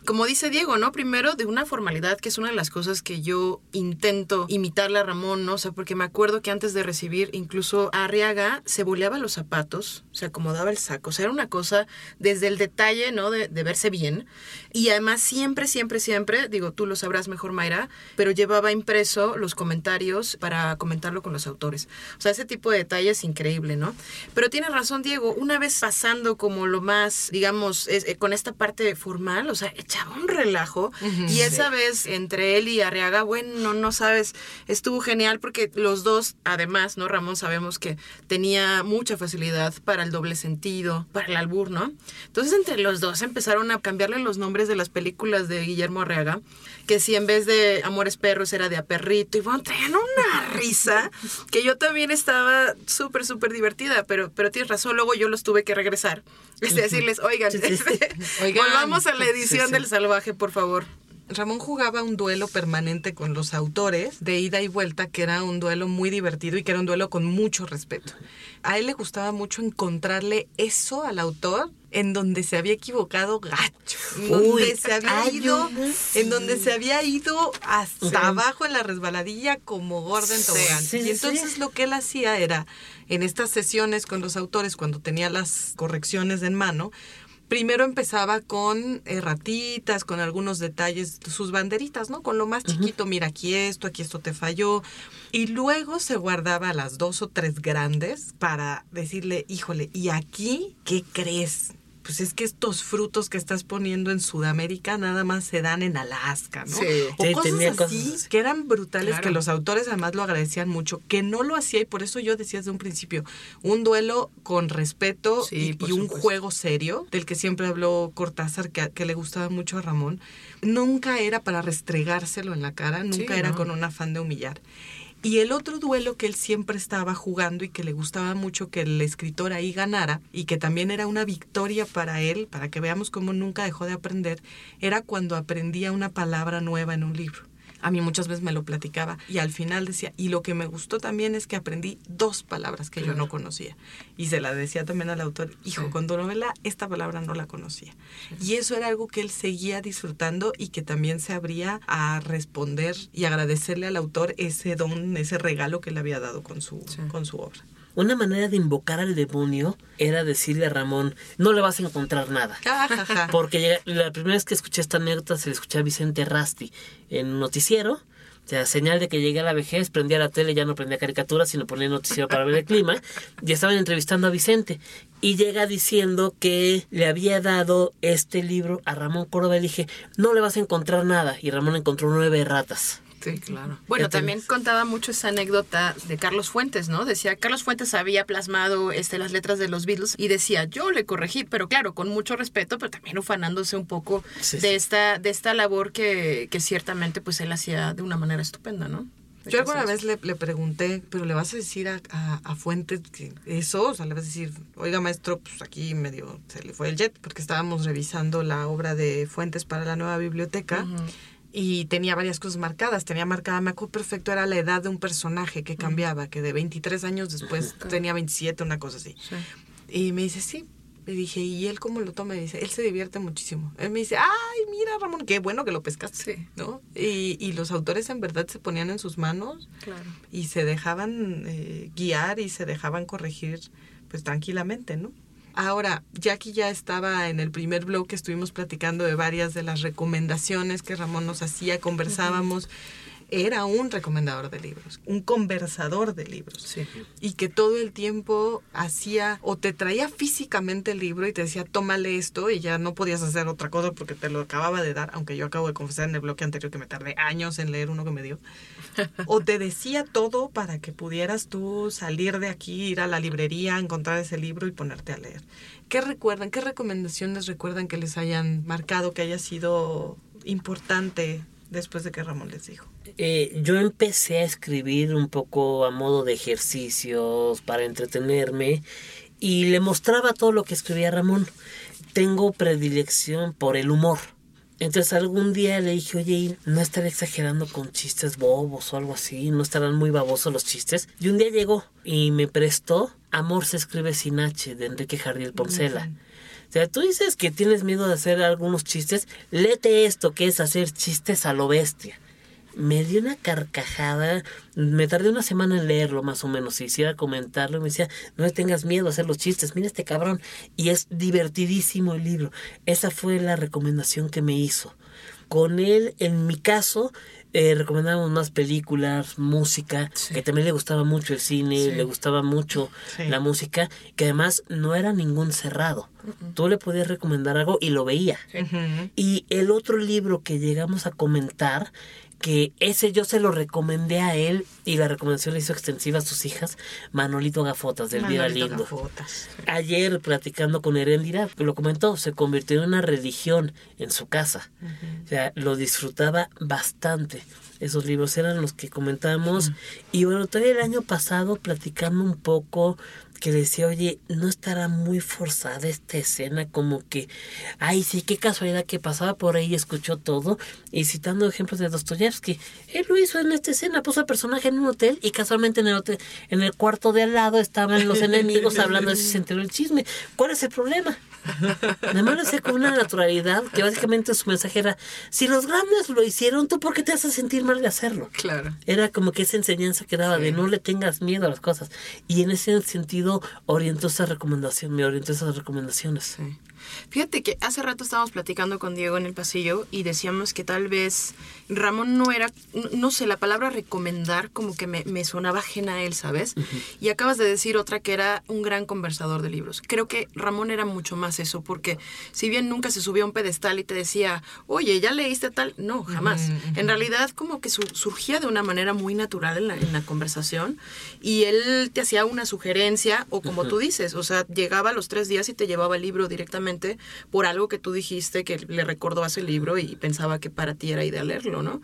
Como dice Diego, ¿no? Primero de una formalidad que es una de las cosas que yo intento imitarle a Ramón, ¿no? O sea, porque me acuerdo que antes de recibir incluso a Arriaga se boleaba los zapatos, se acomodaba el saco. O sea, era una cosa desde el detalle, ¿no? De, de verse bien. Y además siempre, siempre, siempre, digo, tú lo sabrás mejor, Mayra, pero llevaba impreso los comentarios para comentarlo con los autores. O sea, ese tipo de detalle es increíble, ¿no? Pero tienes razón, Diego, una vez pasando como lo más, digamos, es- eh, con esta parte formal, o sea, echaba un relajo. y esa vez entre él y Arriaga, bueno, no sabes, estuvo genial porque los dos, además, ¿no? Ramón sabemos que tenía mucha facilidad para el doble sentido, para el albur, ¿no? Entonces entre los dos empezaron a cambiarle los nombres de las películas de Guillermo Arriaga, que si en vez de Amores Perros era de A Perrito, y bueno, traían una risa que yo también estaba súper, súper divertida, pero, pero tienes razón, luego yo los tuve que regresar. Es decirles, oigan, Sí, sí, sí. este, Oigan. volvamos a la edición del salvaje, por favor. Ramón jugaba un duelo permanente con los autores de ida y vuelta, que era un duelo muy divertido y que era un duelo con mucho respeto. A él le gustaba mucho encontrarle eso al autor en donde se había equivocado gacho, en donde Uy, se había ido, en donde se había ido hasta abajo en la resbaladilla como tobogán. Sí, y entonces lo que él hacía era, en estas sesiones con los autores, cuando tenía las correcciones en mano, primero empezaba con erratitas, con algunos detalles, sus banderitas, ¿no? Con lo más chiquito, mira aquí esto, aquí esto te falló. Y luego se guardaba las dos o tres grandes para decirle, híjole, ¿y aquí qué crees? Pues es que estos frutos que estás poniendo en Sudamérica nada más se dan en Alaska, ¿no? Sí. O Sí, cosas tenía así cosas así. que eran brutales, Claro. que los autores además lo agradecían mucho, que no lo hacía y por eso yo decía desde un principio, un duelo con respeto Sí, y, un juego serio, del que siempre habló Cortázar, que, que le gustaba mucho a Ramón, nunca era para restregárselo en la cara, nunca Sí, era no. con un afán de humillar. Y el otro duelo que él siempre estaba jugando y que le gustaba mucho que el escritor ahí ganara y que también era una victoria para él, para que veamos cómo nunca dejó de aprender, era cuando aprendía una palabra nueva en un libro. A mí muchas veces me lo platicaba y al final decía, y lo que me gustó también es que aprendí dos palabras que yo no conocía. Y se la decía también al autor, hijo, con tu novela esta palabra no la conocía. Y eso era algo que él seguía disfrutando y que también se abría a responder y agradecerle al autor ese don, ese regalo que le había dado con su, con su obra. Una manera de invocar al demonio era decirle a Ramón, no le vas a encontrar nada. Porque la primera vez que escuché esta anécdota se le escuché a Vicente Rasti en un noticiero. O sea, señal de que llegué a la vejez, prendía la tele, ya no prendía caricaturas, sino ponía noticiero para ver el clima. Y estaban entrevistando a Vicente. Y llega diciendo que le había dado este libro a Ramón Córdoba. Y dije, no le vas a encontrar nada. Y Ramón encontró nueve ratas. Sí, claro. Bueno, Ya también contaba mucho esa anécdota de Carlos Fuentes, ¿no? Decía, Carlos Fuentes había plasmado este, las letras de los Beatles y decía, yo le corregí, pero claro, con mucho respeto, pero también ufanándose un poco Sí, de sí. esta de esta labor que, que ciertamente pues él hacía de una manera estupenda, ¿no? Yo alguna vez le, le pregunté, pero le vas a decir a, a- a Fuentes que eso, o sea, le vas a decir, oiga maestro, pues aquí medio se le fue el jet, porque estábamos revisando la obra de Fuentes para la nueva biblioteca. Y tenía varias cosas marcadas. Tenía marcada, me acuerdo perfecto, era la edad de un personaje que cambiaba, que de 23 años después tenía 27, una cosa así. Y me dice, sí, Le dije, ¿y él cómo lo toma? Y dice, él se divierte muchísimo. Él me dice, ay, mira, Ramón, qué bueno que lo pescaste. Sí. ¿no? Y, y los autores en verdad se ponían en sus manos Claro. y se dejaban eh, guiar y se dejaban corregir pues tranquilamente, ¿no? Ahora, Jackie ya estaba en el primer blog que estuvimos platicando de varias de las recomendaciones que Ramón nos hacía, conversábamos. Era un recomendador de libros, un conversador de libros. Sí. Y que todo el tiempo hacía o te traía físicamente el libro y te decía, tómale esto y ya no podías hacer otra cosa porque te lo acababa de dar, aunque yo acabo de confesar en el bloque anterior que me tardé años en leer uno que me dio. o te decía todo para que pudieras tú salir de aquí, ir a la librería, encontrar ese libro y ponerte a leer. ¿Qué recuerdan? ¿Qué recomendaciones recuerdan que les hayan marcado, que haya sido importante después de que Ramón les dijo? Eh, yo empecé a escribir un poco a modo de ejercicios para entretenerme y le mostraba todo lo que escribía Ramón. Tengo predilección por el humor. Entonces algún día le dije, oye, no estaré exagerando con chistes bobos o algo así, no estarán muy babosos los chistes. Y un día llegó y me prestó Amor se escribe sin H de Enrique Jardiel Poncela. O sea, tú dices que tienes miedo de hacer algunos chistes, léete esto que es hacer chistes a lo bestia. Me dio una carcajada, me tardé una semana en leerlo más o menos, si hiciera comentarlo, me decía, no le tengas miedo a hacer los chistes, mira este cabrón, y es divertidísimo el libro. Esa fue la recomendación que me hizo. Con él, en mi caso, eh, recomendábamos más películas, música, que también le gustaba mucho el cine, Sí. le gustaba mucho Sí. la música, que además no era ningún cerrado. Tú le podías recomendar algo y lo veía. Y el otro libro que llegamos a comentar, que ese yo se lo recomendé a él y la recomendación le hizo extensiva a sus hijas, Manolito Gafotas, de Elvira Manolito Lindo. Gafotas. Ayer platicando con Heréndira, lo comentó, se convirtió en una religión en su casa. O sea, lo disfrutaba bastante. Esos libros eran los que comentábamos. Y bueno, todavía el año pasado platicando un poco que decía, oye, no estará muy forzada esta escena, como que, ay, sí, qué casualidad que pasaba por ahí y escuchó todo. Y citando ejemplos de Dostoyevsky, él lo hizo en esta escena, puso al personaje en un hotel y casualmente en el hotel, en el cuarto de al lado estaban los enemigos hablando de si se enteró el chisme. ¿Cuál es el problema? Nada más lo hacía con una naturalidad que básicamente su mensaje era, si los grandes lo hicieron, ¿tú por qué te haces sentir mal de hacerlo? Claro. Era como que esa enseñanza que daba de no le tengas miedo a las cosas. Y en ese sentido orientó esa recomendación, me orientó esas recomendaciones. Sí. Fíjate que hace rato estábamos platicando con Diego en el pasillo y decíamos que tal vez Ramón no era, no, sé, la palabra recomendar como que me, me sonaba ajena a él, ¿sabes? Y acabas de decir otra que era un gran conversador de libros. Creo que Ramón era mucho más eso, porque si bien nunca se subía a un pedestal y te decía, oye, ¿ya leíste tal? No, jamás. En realidad como que su- surgía de una manera muy natural en la, en la conversación y él te hacía una sugerencia o como tú dices, o sea, llegaba a los tres días y te llevaba el libro directamente por algo que tú dijiste que le recordó a ese libro y pensaba que para ti era ideal leerlo, ¿no?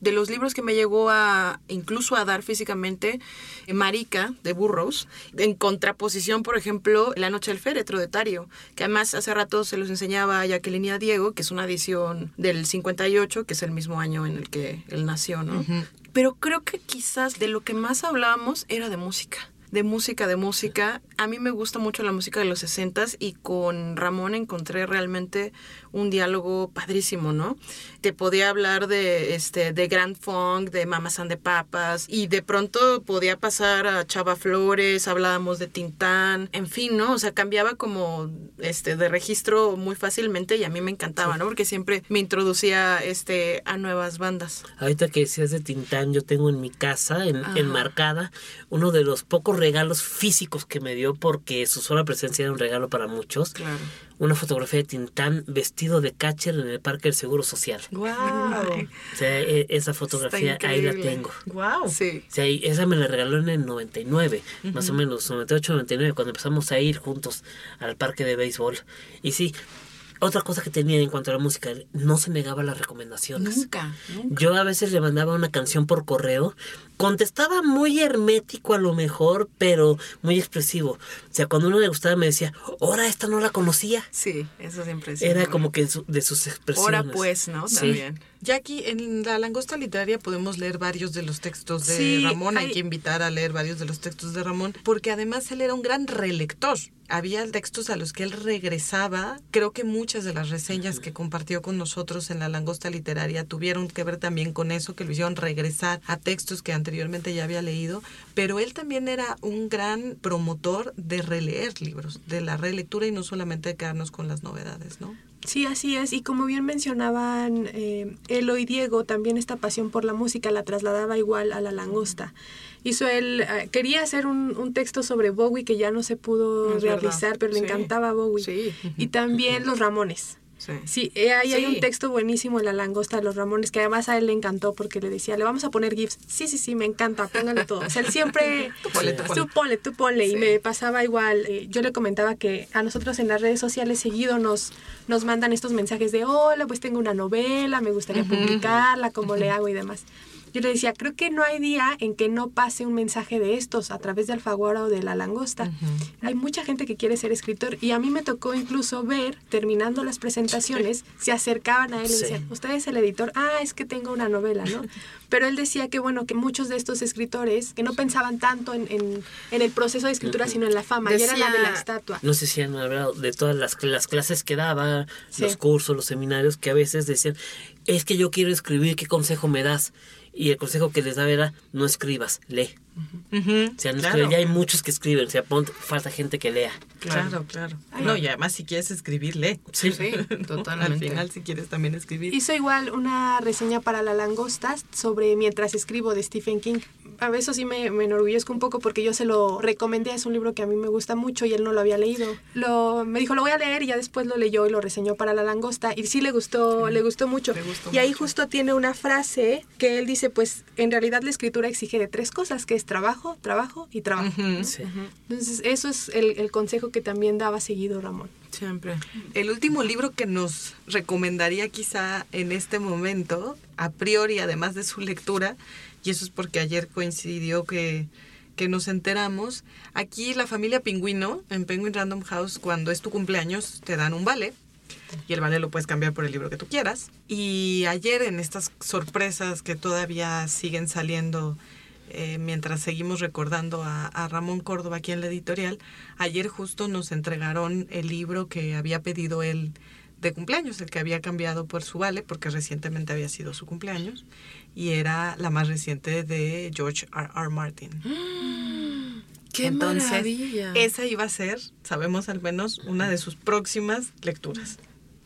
De los libros que me llegó a incluso a dar físicamente, eh, Marica de Burroughs, en contraposición, por ejemplo, La noche del féretro de Tario, que además hace rato se los enseñaba a Jacqueline y a Diego, que es una edición del 58, que es el mismo año en el que él nació, ¿no? Pero creo que quizás de lo que más hablábamos era de música de música, de música. A mí me gusta mucho la música de los 60 y con Ramón encontré realmente un diálogo padrísimo, ¿no? Te podía hablar de este de Grand Funk, de Mamas and the Papas y de pronto podía pasar a Chava Flores, hablábamos de Tintán, en fin, ¿no? O sea, cambiaba como este de registro muy fácilmente y a mí me encantaba, ¿no? Porque siempre me introducía este a nuevas bandas. Ahorita que decías de Tintán, yo tengo en mi casa, en, enmarcada, uno de los pocos regalos físicos que me dio porque su sola presencia era un regalo para muchos. Claro. Una fotografía de Tintán vestido de catcher en el Parque del Seguro Social. ¡Wow! O sea, e- esa fotografía ahí la tengo. ¡Wow! Sí. O sea, esa me la regaló en el 99, más o menos, 98, 99, cuando empezamos a ir juntos al parque de béisbol. Y sí, otra cosa que tenía en cuanto a la música, no se negaba las recomendaciones. Nunca, nunca. Yo a veces le mandaba una canción por correo, contestaba muy hermético a lo mejor, pero muy expresivo. O sea, cuando uno le gustaba me decía, ahora esta no la conocía. Sí, eso siempre es. Era como que de sus expresiones. Ahora pues, ¿no? Sí. También. Ya aquí en la langosta literaria podemos leer varios de los textos de Sí, Ramón. Hay hay- que invitar a leer varios de los textos de Ramón, porque además él era un gran relector. Había textos a los que él regresaba. Creo que muchas de las reseñas que compartió con nosotros en la langosta literaria tuvieron que ver también con eso, que lo hicieron regresar a textos que anteriormente ya había leído. Pero él también era un gran promotor de releer libros, de la relectura y no solamente de quedarnos con las novedades, ¿no? Sí, así es. Y como bien mencionaban eh, Elo y Diego, también esta pasión por la música la trasladaba igual a la langosta. Hizo él, eh, quería hacer un, un texto sobre Bowie que ya no se pudo Es realizar, verdad. pero le encantaba Bowie. Sí. Y también los Ramones. Sí. Sí, eh, ahí hay un texto buenísimo en La Langosta de los Ramones que además a él le encantó porque le decía, le vamos a poner GIFs. Sí, sí, sí, me encanta, póngale todo. O sea, él siempre... tú ponle, tú ponle. Tú ponle, tú ponle. Y me pasaba igual. eh, yo le comentaba que a nosotros en las redes sociales seguido nos, nos mandan estos mensajes de, hola, pues tengo una novela, me gustaría publicarla, cómo le hago y demás. Yo le decía, creo que no hay día en que no pase un mensaje de estos a través de Alfaguara o de La Langosta. Hay mucha gente que quiere ser escritor y a mí me tocó incluso ver, terminando las presentaciones, se acercaban a él y Sí. decían, usted es el editor, ah, es que tengo una novela, ¿no? Pero él decía que, bueno, que muchos de estos escritores que no pensaban tanto en, en, en el proceso de escritura, sino en la fama, y era la de la estatua. No sé si han hablado de todas las, las clases que daba, Sí. los cursos, los seminarios, que a veces decían, es que yo quiero escribir, ¿qué consejo me das? Y el consejo que les daba era, no escribas, lee. O sea, no claro. escribe- ya hay muchos que escriben, o sea, pon- falta gente que lea. Claro, claro. No, y además si quieres escribir, lee. Sí, Sí, Al totalmente. final, si quieres también escribir. Hizo igual una reseña para La Langosta sobre Mientras escribo de Stephen King. A veces sí me, me enorgullezco un poco porque yo se lo recomendé, es un libro que a mí me gusta mucho y él no lo había leído. Lo, me dijo, lo voy a leer y ya después lo leyó y lo reseñó para La Langosta y sí le gustó, le gustó mucho. Le gustó y ahí justo tiene una frase que él dice, pues en realidad la escritura exige de tres cosas, que es trabajo, trabajo y trabajo. sí. Entonces eso es el, el consejo que también daba seguido Ramón. Siempre. El último libro que nos recomendaría quizá en este momento, a priori, además de su lectura, y eso es porque ayer coincidió que, que nos enteramos, aquí la familia Pingüino, en Penguin Random House, cuando es tu cumpleaños, te dan un vale. Y el vale lo puedes cambiar por el libro que tú quieras. Y ayer en estas sorpresas que todavía siguen saliendo eh, mientras seguimos recordando a, a Ramón Córdoba aquí en la editorial, ayer justo nos entregaron el libro que había pedido él de cumpleaños, el que había cambiado por su vale, porque recientemente había sido su cumpleaños, y era la más reciente de George R. R. Martin. ¡Qué Entonces, maravilla! esa iba a ser, sabemos al menos, una de sus próximas lecturas.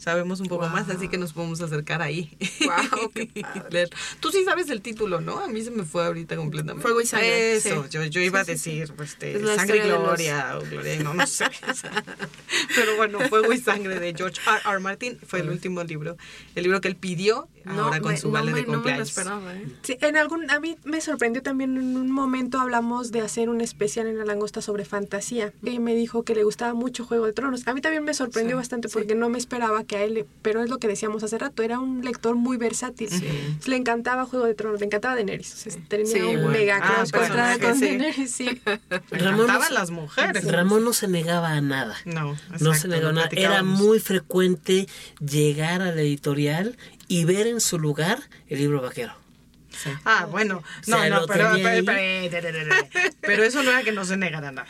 Sabemos un poco Wow. más, así que nos podemos acercar ahí. Guau, qué padre. Tú sí sabes el título, ¿no? A mí se me fue ahorita completamente. Fuego y sangre, Eso, sí. yo, yo iba Sí, a sí, sí. decir, pues, este, sangre y los- gloria, o gloria, no, no sé. Pero bueno, Fuego y sangre de George R. R. Martin fue el último libro, el libro que él pidió ahora con me- su vale me- de no me lo cumpleaños. esperaba, ¿eh? Sí, en algún, a mí me sorprendió también en un momento hablamos de hacer un especial en la langosta sobre fantasía y me dijo que le gustaba mucho Juego de Tronos. A mí también me sorprendió Sí, bastante sí. porque no me esperaba que a él, le- pero es lo que decíamos hace rato, era un lector muy versátil. Le encantaba Juego de Tronos, le encantaba Daenerys. O sea, tenía Sí, un bueno. mega Ah, crush contra con sí. Daenerys, sí. Me Ramón encantaban no- las mujeres. Ramón no se negaba a nada. No, no exacto, se negaba a nada. Era muy frecuente llegar a la editorial y ver en su lugar el libro vaquero. Ah, bueno, O no, sea, no, pero, pero, pero- pero eso no era que no se negara nada.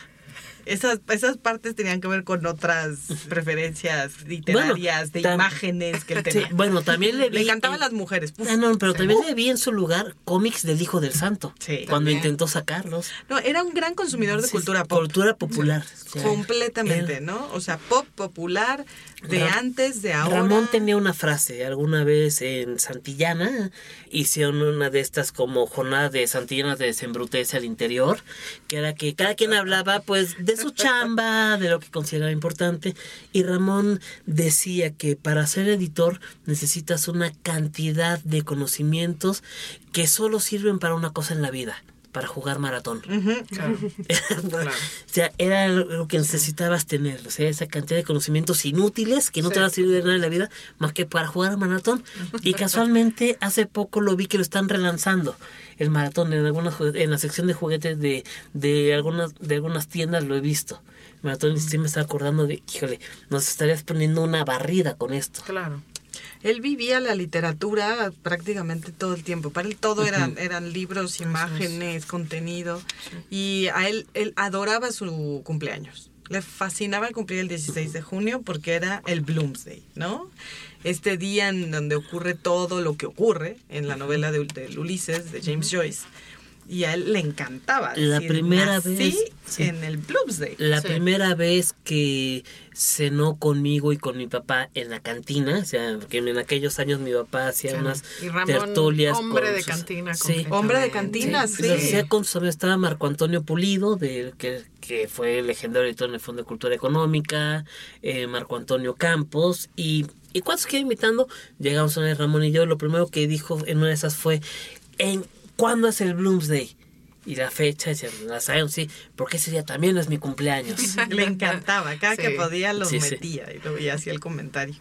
Esas, esas partes tenían que ver con otras preferencias literarias, de imágenes que él Sí, tenía. bueno, también le vi. Le encantaban en- las mujeres. Uf. Ah, no, pero Sí. también le vi en su lugar cómics del Hijo del Santo. Sí. Cuando También. intentó sacarlos. No, era un gran consumidor de Sí, cultura pop. Cultura popular. Completamente, él- ¿no? O sea, pop popular de Ra- antes, de ahora. Ramón tenía una frase alguna vez en Santillana, hicieron una de estas como jornada de Santillana de desembrutece al interior, que era que cada quien hablaba pues de su chamba, de lo que consideraba importante, y Ramón decía que para ser editor necesitas una cantidad de conocimientos que solo sirven para una cosa en la vida, para jugar maratón. O sea, era lo que necesitabas tener, o sea, esa cantidad de conocimientos inútiles que no te van a servir de nada en la vida, más que para jugar a maratón. Y casualmente hace poco lo vi que lo están relanzando, el maratón, en algunas en la sección de juguetes de, de algunas, de algunas tiendas lo he visto. El maratón y sí me está acordando de, híjole, nos estarías poniendo una barrida con esto. Claro. Él vivía la literatura prácticamente todo el tiempo. Para él todo eran, libros, imágenes, contenido. Y a él, él adoraba su cumpleaños. Le fascinaba el cumplir el 16 de junio porque era el Bloomsday, ¿no? Este día en donde ocurre todo lo que ocurre en la novela de, de Ulises de James Joyce. Y a él le encantaba. La primera "Nací vez, sí. en el Bloomsday. La Sí. primera vez que cenó conmigo y con mi papá en la cantina, o sea, porque en aquellos años mi papá hacía Sí. unas Y Ramón, tertulias. hombre con de sus- cantina. Hombre de cantina, sí. Hacía con amigos. Estaba Marco Antonio Pulido, de, que, que fue el legendario editor en el Fondo de Cultura Económica, eh, Marco Antonio Campos, y, y cuando se quedó invitando, llegamos a Ramón y yo, lo primero que dijo en una de esas fue, ¿en cuándo es el Bloomsday? Y la fecha, y se la sabemos, sí, porque ese día también es mi cumpleaños. Le encantaba, cada que podía Sí, sí. metía y, lo, y hacía el comentario.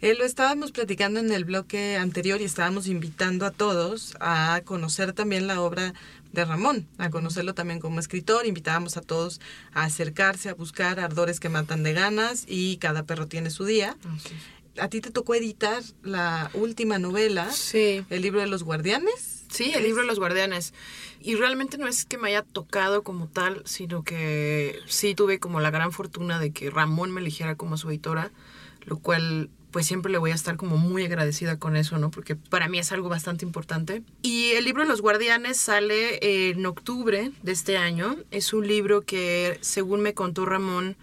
Eh, lo estábamos platicando en el bloque anterior y estábamos invitando a todos a conocer también la obra de Ramón, a conocerlo también como escritor. Invitábamos a todos a acercarse, a buscar Ardores que matan de ganas y Cada perro tiene su día. A ti te tocó editar la última novela, Sí. el libro de los guardianes. Sí, el libro de los guardianes. Y realmente no es que me haya tocado como tal, sino que sí tuve como la gran fortuna de que Ramón me eligiera como su editora, lo cual pues siempre le voy a estar como muy agradecida con eso, ¿no? Porque para mí es algo bastante importante. Y el libro de los guardianes sale en octubre de este año. Es un libro que, según me contó Ramón,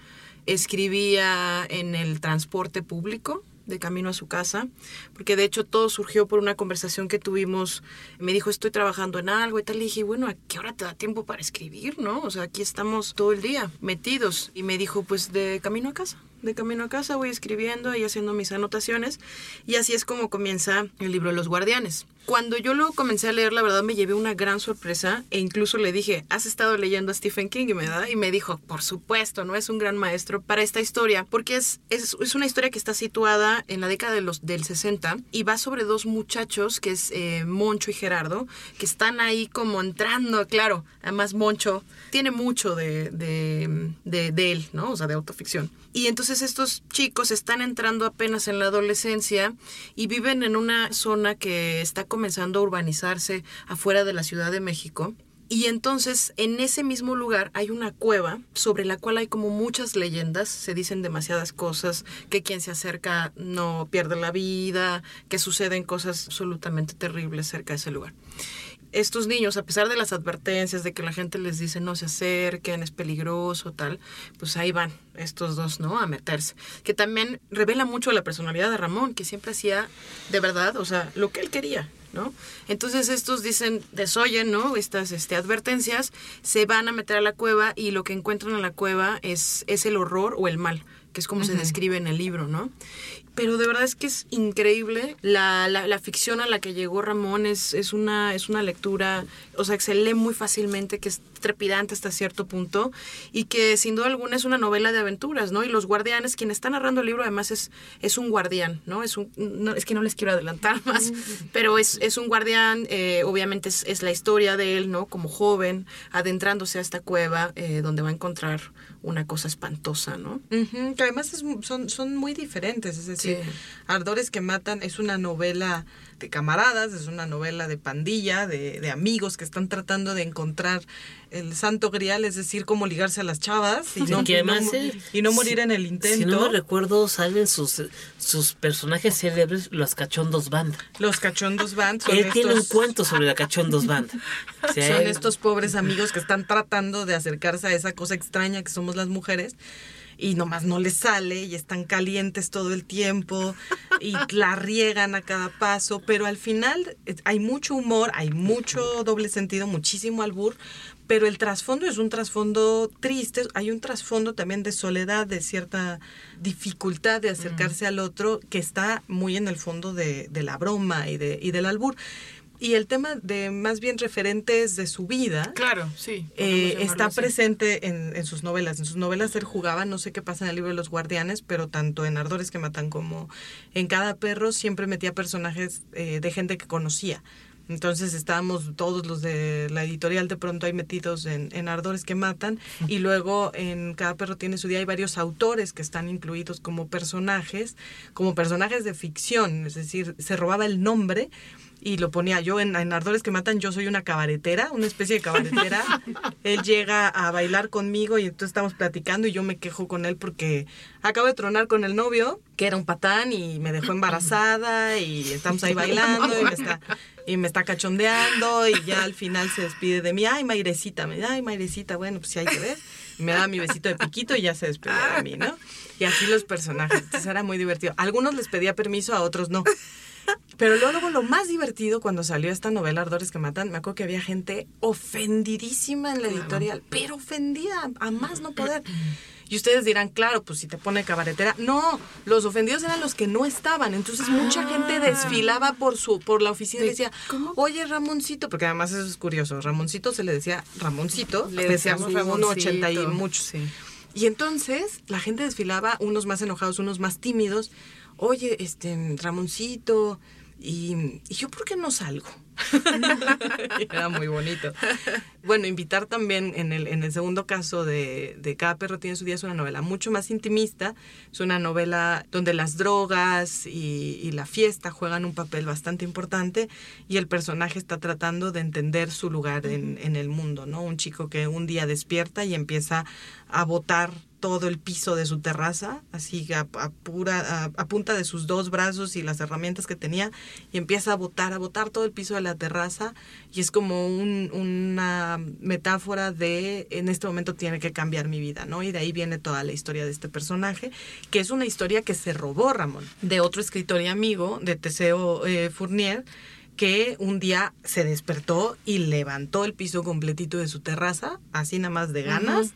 escribía en el transporte público de camino a su casa, porque de hecho todo surgió por una conversación que tuvimos. Me dijo, estoy trabajando en algo y tal. Le dije, bueno, ¿a qué hora te da tiempo para escribir, no? O sea, aquí estamos todo el día metidos. Y me dijo, pues de camino a casa. De camino a casa voy escribiendo y haciendo mis anotaciones. Y así es como comienza el libro los guardianes. Cuando yo lo comencé a leer, la verdad me llevé una gran sorpresa e incluso le dije, ¿has estado leyendo a Stephen King? Y me, da? y me dijo, por supuesto, no es un gran maestro para esta historia, porque es, es, es una historia que está situada en la década de los, del 60 y va sobre dos muchachos, que es eh, Moncho y Gerardo, que están ahí como entrando, claro, además Moncho tiene mucho de, de, de, de él, ¿no? O sea, de autoficción. Y entonces estos chicos están entrando apenas en la adolescencia y viven en una zona que está comenzando a urbanizarse afuera de la Ciudad de México. Y entonces en ese mismo lugar hay una cueva sobre la cual hay como muchas leyendas, se dicen demasiadas cosas, que quien se acerca no pierde la vida, que suceden cosas absolutamente terribles cerca de ese lugar. Estos niños, a pesar de las advertencias de que la gente les dice no se acerquen, es peligroso, tal, pues ahí van estos dos, ¿no? A meterse. Que también revela mucho la personalidad de Ramón, que siempre hacía de verdad, o sea, lo que él quería, ¿no? Entonces estos dicen, desoyen, ¿no? Estas este, advertencias, se van a meter a la cueva y lo que encuentran en la cueva es, es el horror o el mal, que es como se describe en el libro, ¿no? Pero de verdad es que es increíble. La, la, ficción a la que llegó Ramón es, es, una, es una lectura, o sea, que se lee muy fácilmente, que es trepidante hasta cierto punto, y que sin duda alguna es una novela de aventuras, ¿no? Y los guardianes, quien está narrando el libro además es, es un guardián, ¿no? Es, un, no, es que no les quiero adelantar más, pero es, es un guardián, eh, obviamente es, es la historia de él, ¿no? Como joven, adentrándose a esta cueva eh, donde va a encontrar una cosa espantosa, ¿no? Ujú, que además es son, son muy diferentes, es decir, Sí. Ardores que matan es una novela de camaradas, es una novela de pandilla, de, de amigos que están tratando de encontrar el santo grial, es decir, cómo ligarse a las chavas y, no, que y no además, eh, y no morir si- en el intento. Si no me recuerdo, salen sus, sus personajes célebres, los cachondos band. Los cachondos son Él tiene un cuento sobre la cachondos band. O sea, son estos pobres amigos que están tratando de acercarse a esa cosa extraña que somos las mujeres y nomás no les sale y están calientes todo el tiempo y la riegan a cada paso, pero al final eh, hay mucho humor, hay mucho doble sentido, muchísimo albur, pero el trasfondo es un trasfondo triste, hay un trasfondo también de soledad, de cierta dificultad de acercarse al otro que está muy en el fondo de, de la broma y, de, y del albur. Y el tema de más bien referentes de su vida Claro, sí. eh, está así. presente en, en sus novelas. En sus novelas él jugaba, no sé qué pasa en el libro de los guardianes, pero tanto en Ardores que matan como en Cada perro siempre metía personajes eh, de gente que conocía. Entonces estábamos todos los de la editorial de pronto ahí metidos en, en Ardores que Matan y luego en Cada Perro tiene su día hay varios autores que están incluidos como personajes, como personajes de ficción, es decir, se robaba el nombre y lo ponía yo en, en Ardores que Matan, yo soy una cabaretera, una especie de cabaretera. él llega a bailar conmigo y entonces estamos platicando y yo me quejo con él porque acabo de tronar con el novio, que era un patán y me dejó embarazada y estamos ahí bailando y me está, y me está cachondeando y ya al final se despide de mí, ay Mairecita, me ay Mairecita, bueno, pues sí hay que ver. Y me da mi besito de piquito y ya se despide de mí, ¿no? Y así los personajes. Entonces era muy divertido. A algunos les pedía permiso, a otros no. Pero luego lo más divertido cuando salió esta novela Ardores que matan, me acuerdo que había gente ofendidísima en la editorial, pero ofendida a más no poder. Y ustedes dirán, claro, pues si te pone cabaretera. No, los ofendidos eran los que no estaban. Entonces mucha gente desfilaba por su por la oficina y decía, oye Ramoncito, porque además eso es curioso. Ramoncito se le decía Ramoncito, Le decía decíamos su 1,80 y muchos. Y entonces la gente desfilaba, unos más enojados, unos más tímidos. Oye, este, Ramoncito, y, y yo, ¿por qué no salgo? Era muy bonito. Bueno, invitar también en el, en el segundo caso de, de Cada perro tiene su día es una novela mucho más intimista. Es una novela donde las drogas y, y la fiesta juegan un papel bastante importante y el personaje está tratando de entender su lugar en, en el mundo, ¿no? Un chico que un día despierta y empieza a botar todo el piso de su terraza, así a, a pura, a, a punta de sus dos brazos y las herramientas que tenía, y empieza a botar, a botar todo el piso de la terraza, y es como un- una metáfora de en este momento tiene que cambiar mi vida, ¿no? Y de ahí viene toda la historia de este personaje, que es una historia que se robó Ramón, de otro escritor y amigo, de Teseo eh, Fournier, que un día se despertó y levantó el piso completito de su terraza, así nada más de ganas.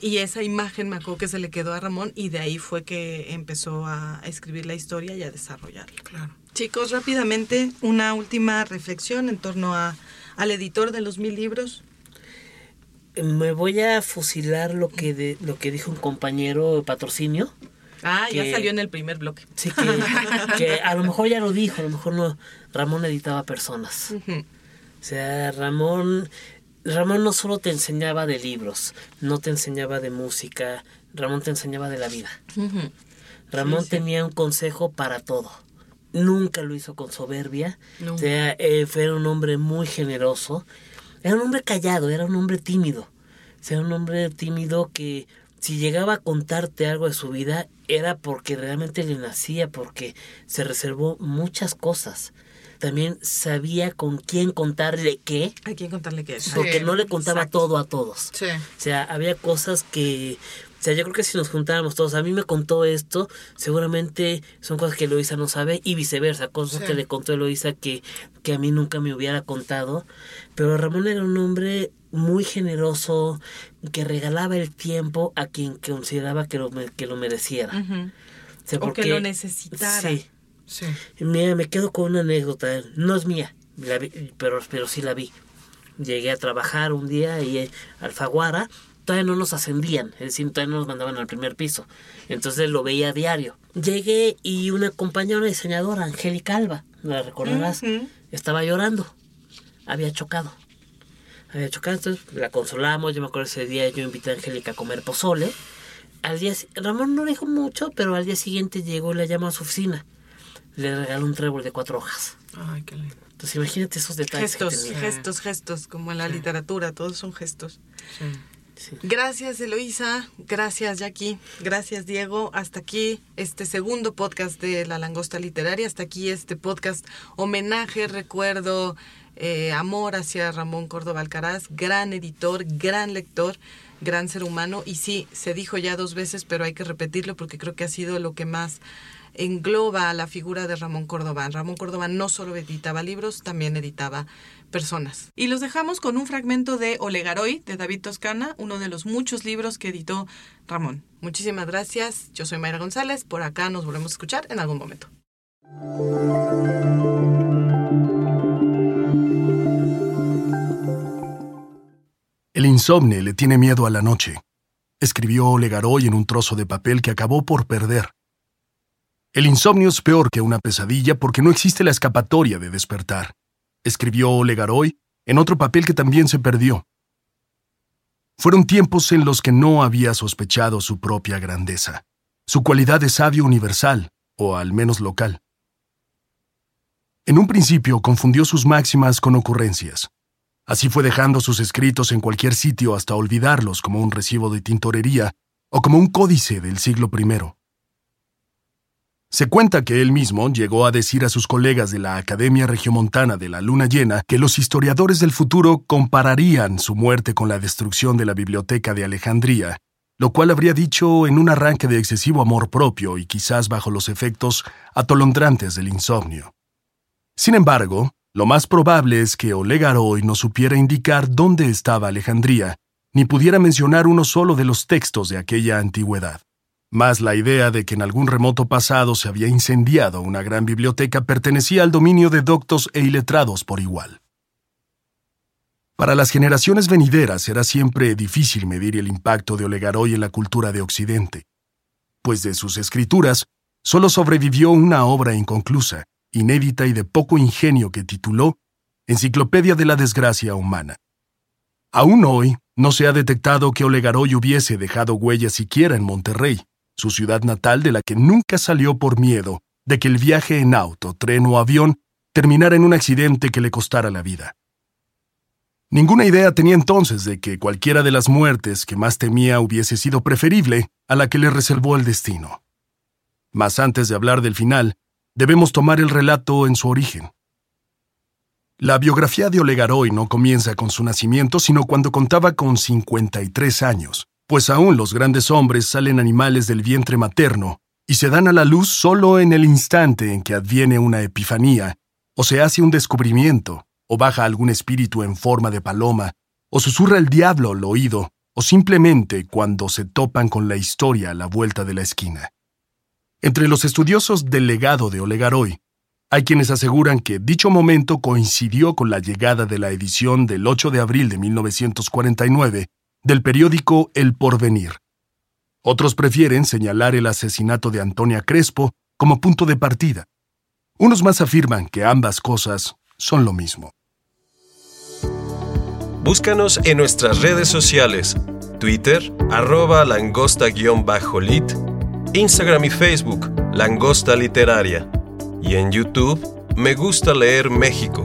Y esa imagen me acuerdo que se le quedó a Ramón y de ahí fue que empezó a escribir la historia y a desarrollarla. Claro. Chicos, rápidamente una última reflexión en torno a, al editor de los mil libros. Me voy a fusilar lo que de, lo que dijo un compañero de patrocinio. Ah, ya salió en el primer bloque. Sí, que, que a lo mejor ya lo dijo, a lo mejor no. Ramón editaba personas. O sea, Ramón, Ramón no solo te enseñaba de libros, no te enseñaba de música, Ramón te enseñaba de la vida. Ramón Sí, sí. tenía un consejo para todo. Nunca lo hizo con soberbia. Nunca. O sea, eh, fue un hombre muy generoso. Era un hombre callado, era un hombre tímido. O sea, un hombre tímido que si llegaba a contarte algo de su vida era porque realmente le nacía, porque se reservó muchas cosas. También sabía con quién contarle qué, Hay que contarle es. porque no le contaba exacto. todo a todos. Sí. O sea, había cosas que... O sea, yo creo que si nos juntáramos todos, a mí me contó esto, seguramente son cosas que Eloisa no sabe y viceversa, cosas Sí. que le contó Eloisa que, que a mí nunca me hubiera contado. Pero Ramón era un hombre muy generoso, que regalaba el tiempo a quien consideraba que lo, que lo mereciera. Ujú. O, sea, O que porque- lo necesitara. Sí. Sí. Mira, me quedo con una anécdota, no es mía, la vi- pero, pero sí la vi. Llegué a trabajar un día y Alfaguara todavía no nos ascendían, es decir, todavía no nos mandaban al primer piso. Entonces lo veía a diario. Llegué y una compañera, una diseñadora, Angélica Alba, la recordarás, estaba llorando. Había chocado. Había chocado, entonces la consolamos. Yo me acuerdo ese día yo invité a Angélica a comer pozole. Al día, Ramón no dijo mucho, pero al día siguiente llegó y la llamó a su oficina. Le regaló un trébol de cuatro hojas. Ay, qué lindo. Entonces imagínate esos detalles. Gestos, que tenía. gestos, gestos, como en la literatura, todos son gestos. Sí. Gracias Eloísa, gracias Jackie, gracias Diego. Hasta aquí este segundo podcast de La Langosta Literaria, hasta aquí este podcast homenaje, recuerdo, eh, amor hacia Ramón Córdoba Alcaraz, gran editor, gran lector, gran ser humano. Y sí, se dijo ya dos veces, pero hay que repetirlo porque creo que ha sido lo que más engloba a la figura de Ramón Córdoba. Ramón Córdoba no solo editaba libros, también editaba personas. Y los dejamos con un fragmento de Olegaroy de David Toscana, uno de los muchos libros que editó Ramón. Muchísimas gracias. Yo soy Mayra González. Por acá nos volvemos a escuchar en algún momento. El insomne le tiene miedo a la noche, escribió Olegaroy en un trozo de papel que acabó por perder. El insomnio es peor que una pesadilla porque no existe la escapatoria de despertar. Escribió Olegaroy en otro papel que también se perdió. Fueron tiempos en los que no había sospechado su propia grandeza, su cualidad de sabio universal, o al menos local. En un principio confundió sus máximas con ocurrencias. Así fue dejando sus escritos en cualquier sitio hasta olvidarlos como un recibo de tintorería o como un códice del siglo I. Se cuenta que él mismo llegó a decir a sus colegas de la Academia Regiomontana de la Luna Llena que los historiadores del futuro compararían su muerte con la destrucción de la Biblioteca de Alejandría, lo cual habría dicho en un arranque de excesivo amor propio y quizás bajo los efectos atolondrantes del insomnio. Sin embargo, lo más probable es que Olegaroy no supiera indicar dónde estaba Alejandría, ni pudiera mencionar uno solo de los textos de aquella antigüedad. Más la idea de que en algún remoto pasado se había incendiado una gran biblioteca pertenecía al dominio de doctos e iletrados por igual. Para las generaciones venideras era siempre difícil medir el impacto de Olegaroy en la cultura de Occidente, pues de sus escrituras solo sobrevivió una obra inconclusa, inédita y de poco ingenio que tituló Enciclopedia de la Desgracia Humana. Aún hoy no se ha detectado que Olegaroy hubiese dejado huella siquiera en Monterrey, su ciudad natal de la que nunca salió por miedo de que el viaje en auto, tren o avión terminara en un accidente que le costara la vida. Ninguna idea tenía entonces de que cualquiera de las muertes que más temía hubiese sido preferible a la que le reservó el destino. Mas antes de hablar del final, debemos tomar el relato en su origen. La biografía de Olegaroy no comienza con su nacimiento, sino cuando contaba con 53 años, pues aún los grandes hombres salen animales del vientre materno y se dan a la luz solo en el instante en que adviene una epifanía, o se hace un descubrimiento, o baja algún espíritu en forma de paloma, o susurra el diablo al oído, o simplemente cuando se topan con la historia a la vuelta de la esquina. Entre los estudiosos del legado de Olegaroy, hay quienes aseguran que dicho momento coincidió con la llegada de la edición del 8 de abril de 1949 del periódico El Porvenir. Otros prefieren señalar el asesinato de Antonia Crespo como punto de partida. Unos más afirman que ambas cosas son lo mismo. Búscanos en nuestras redes sociales, Twitter, arroba langosta-lit, Instagram y Facebook, Langosta Literaria, y en YouTube, Me Gusta Leer México.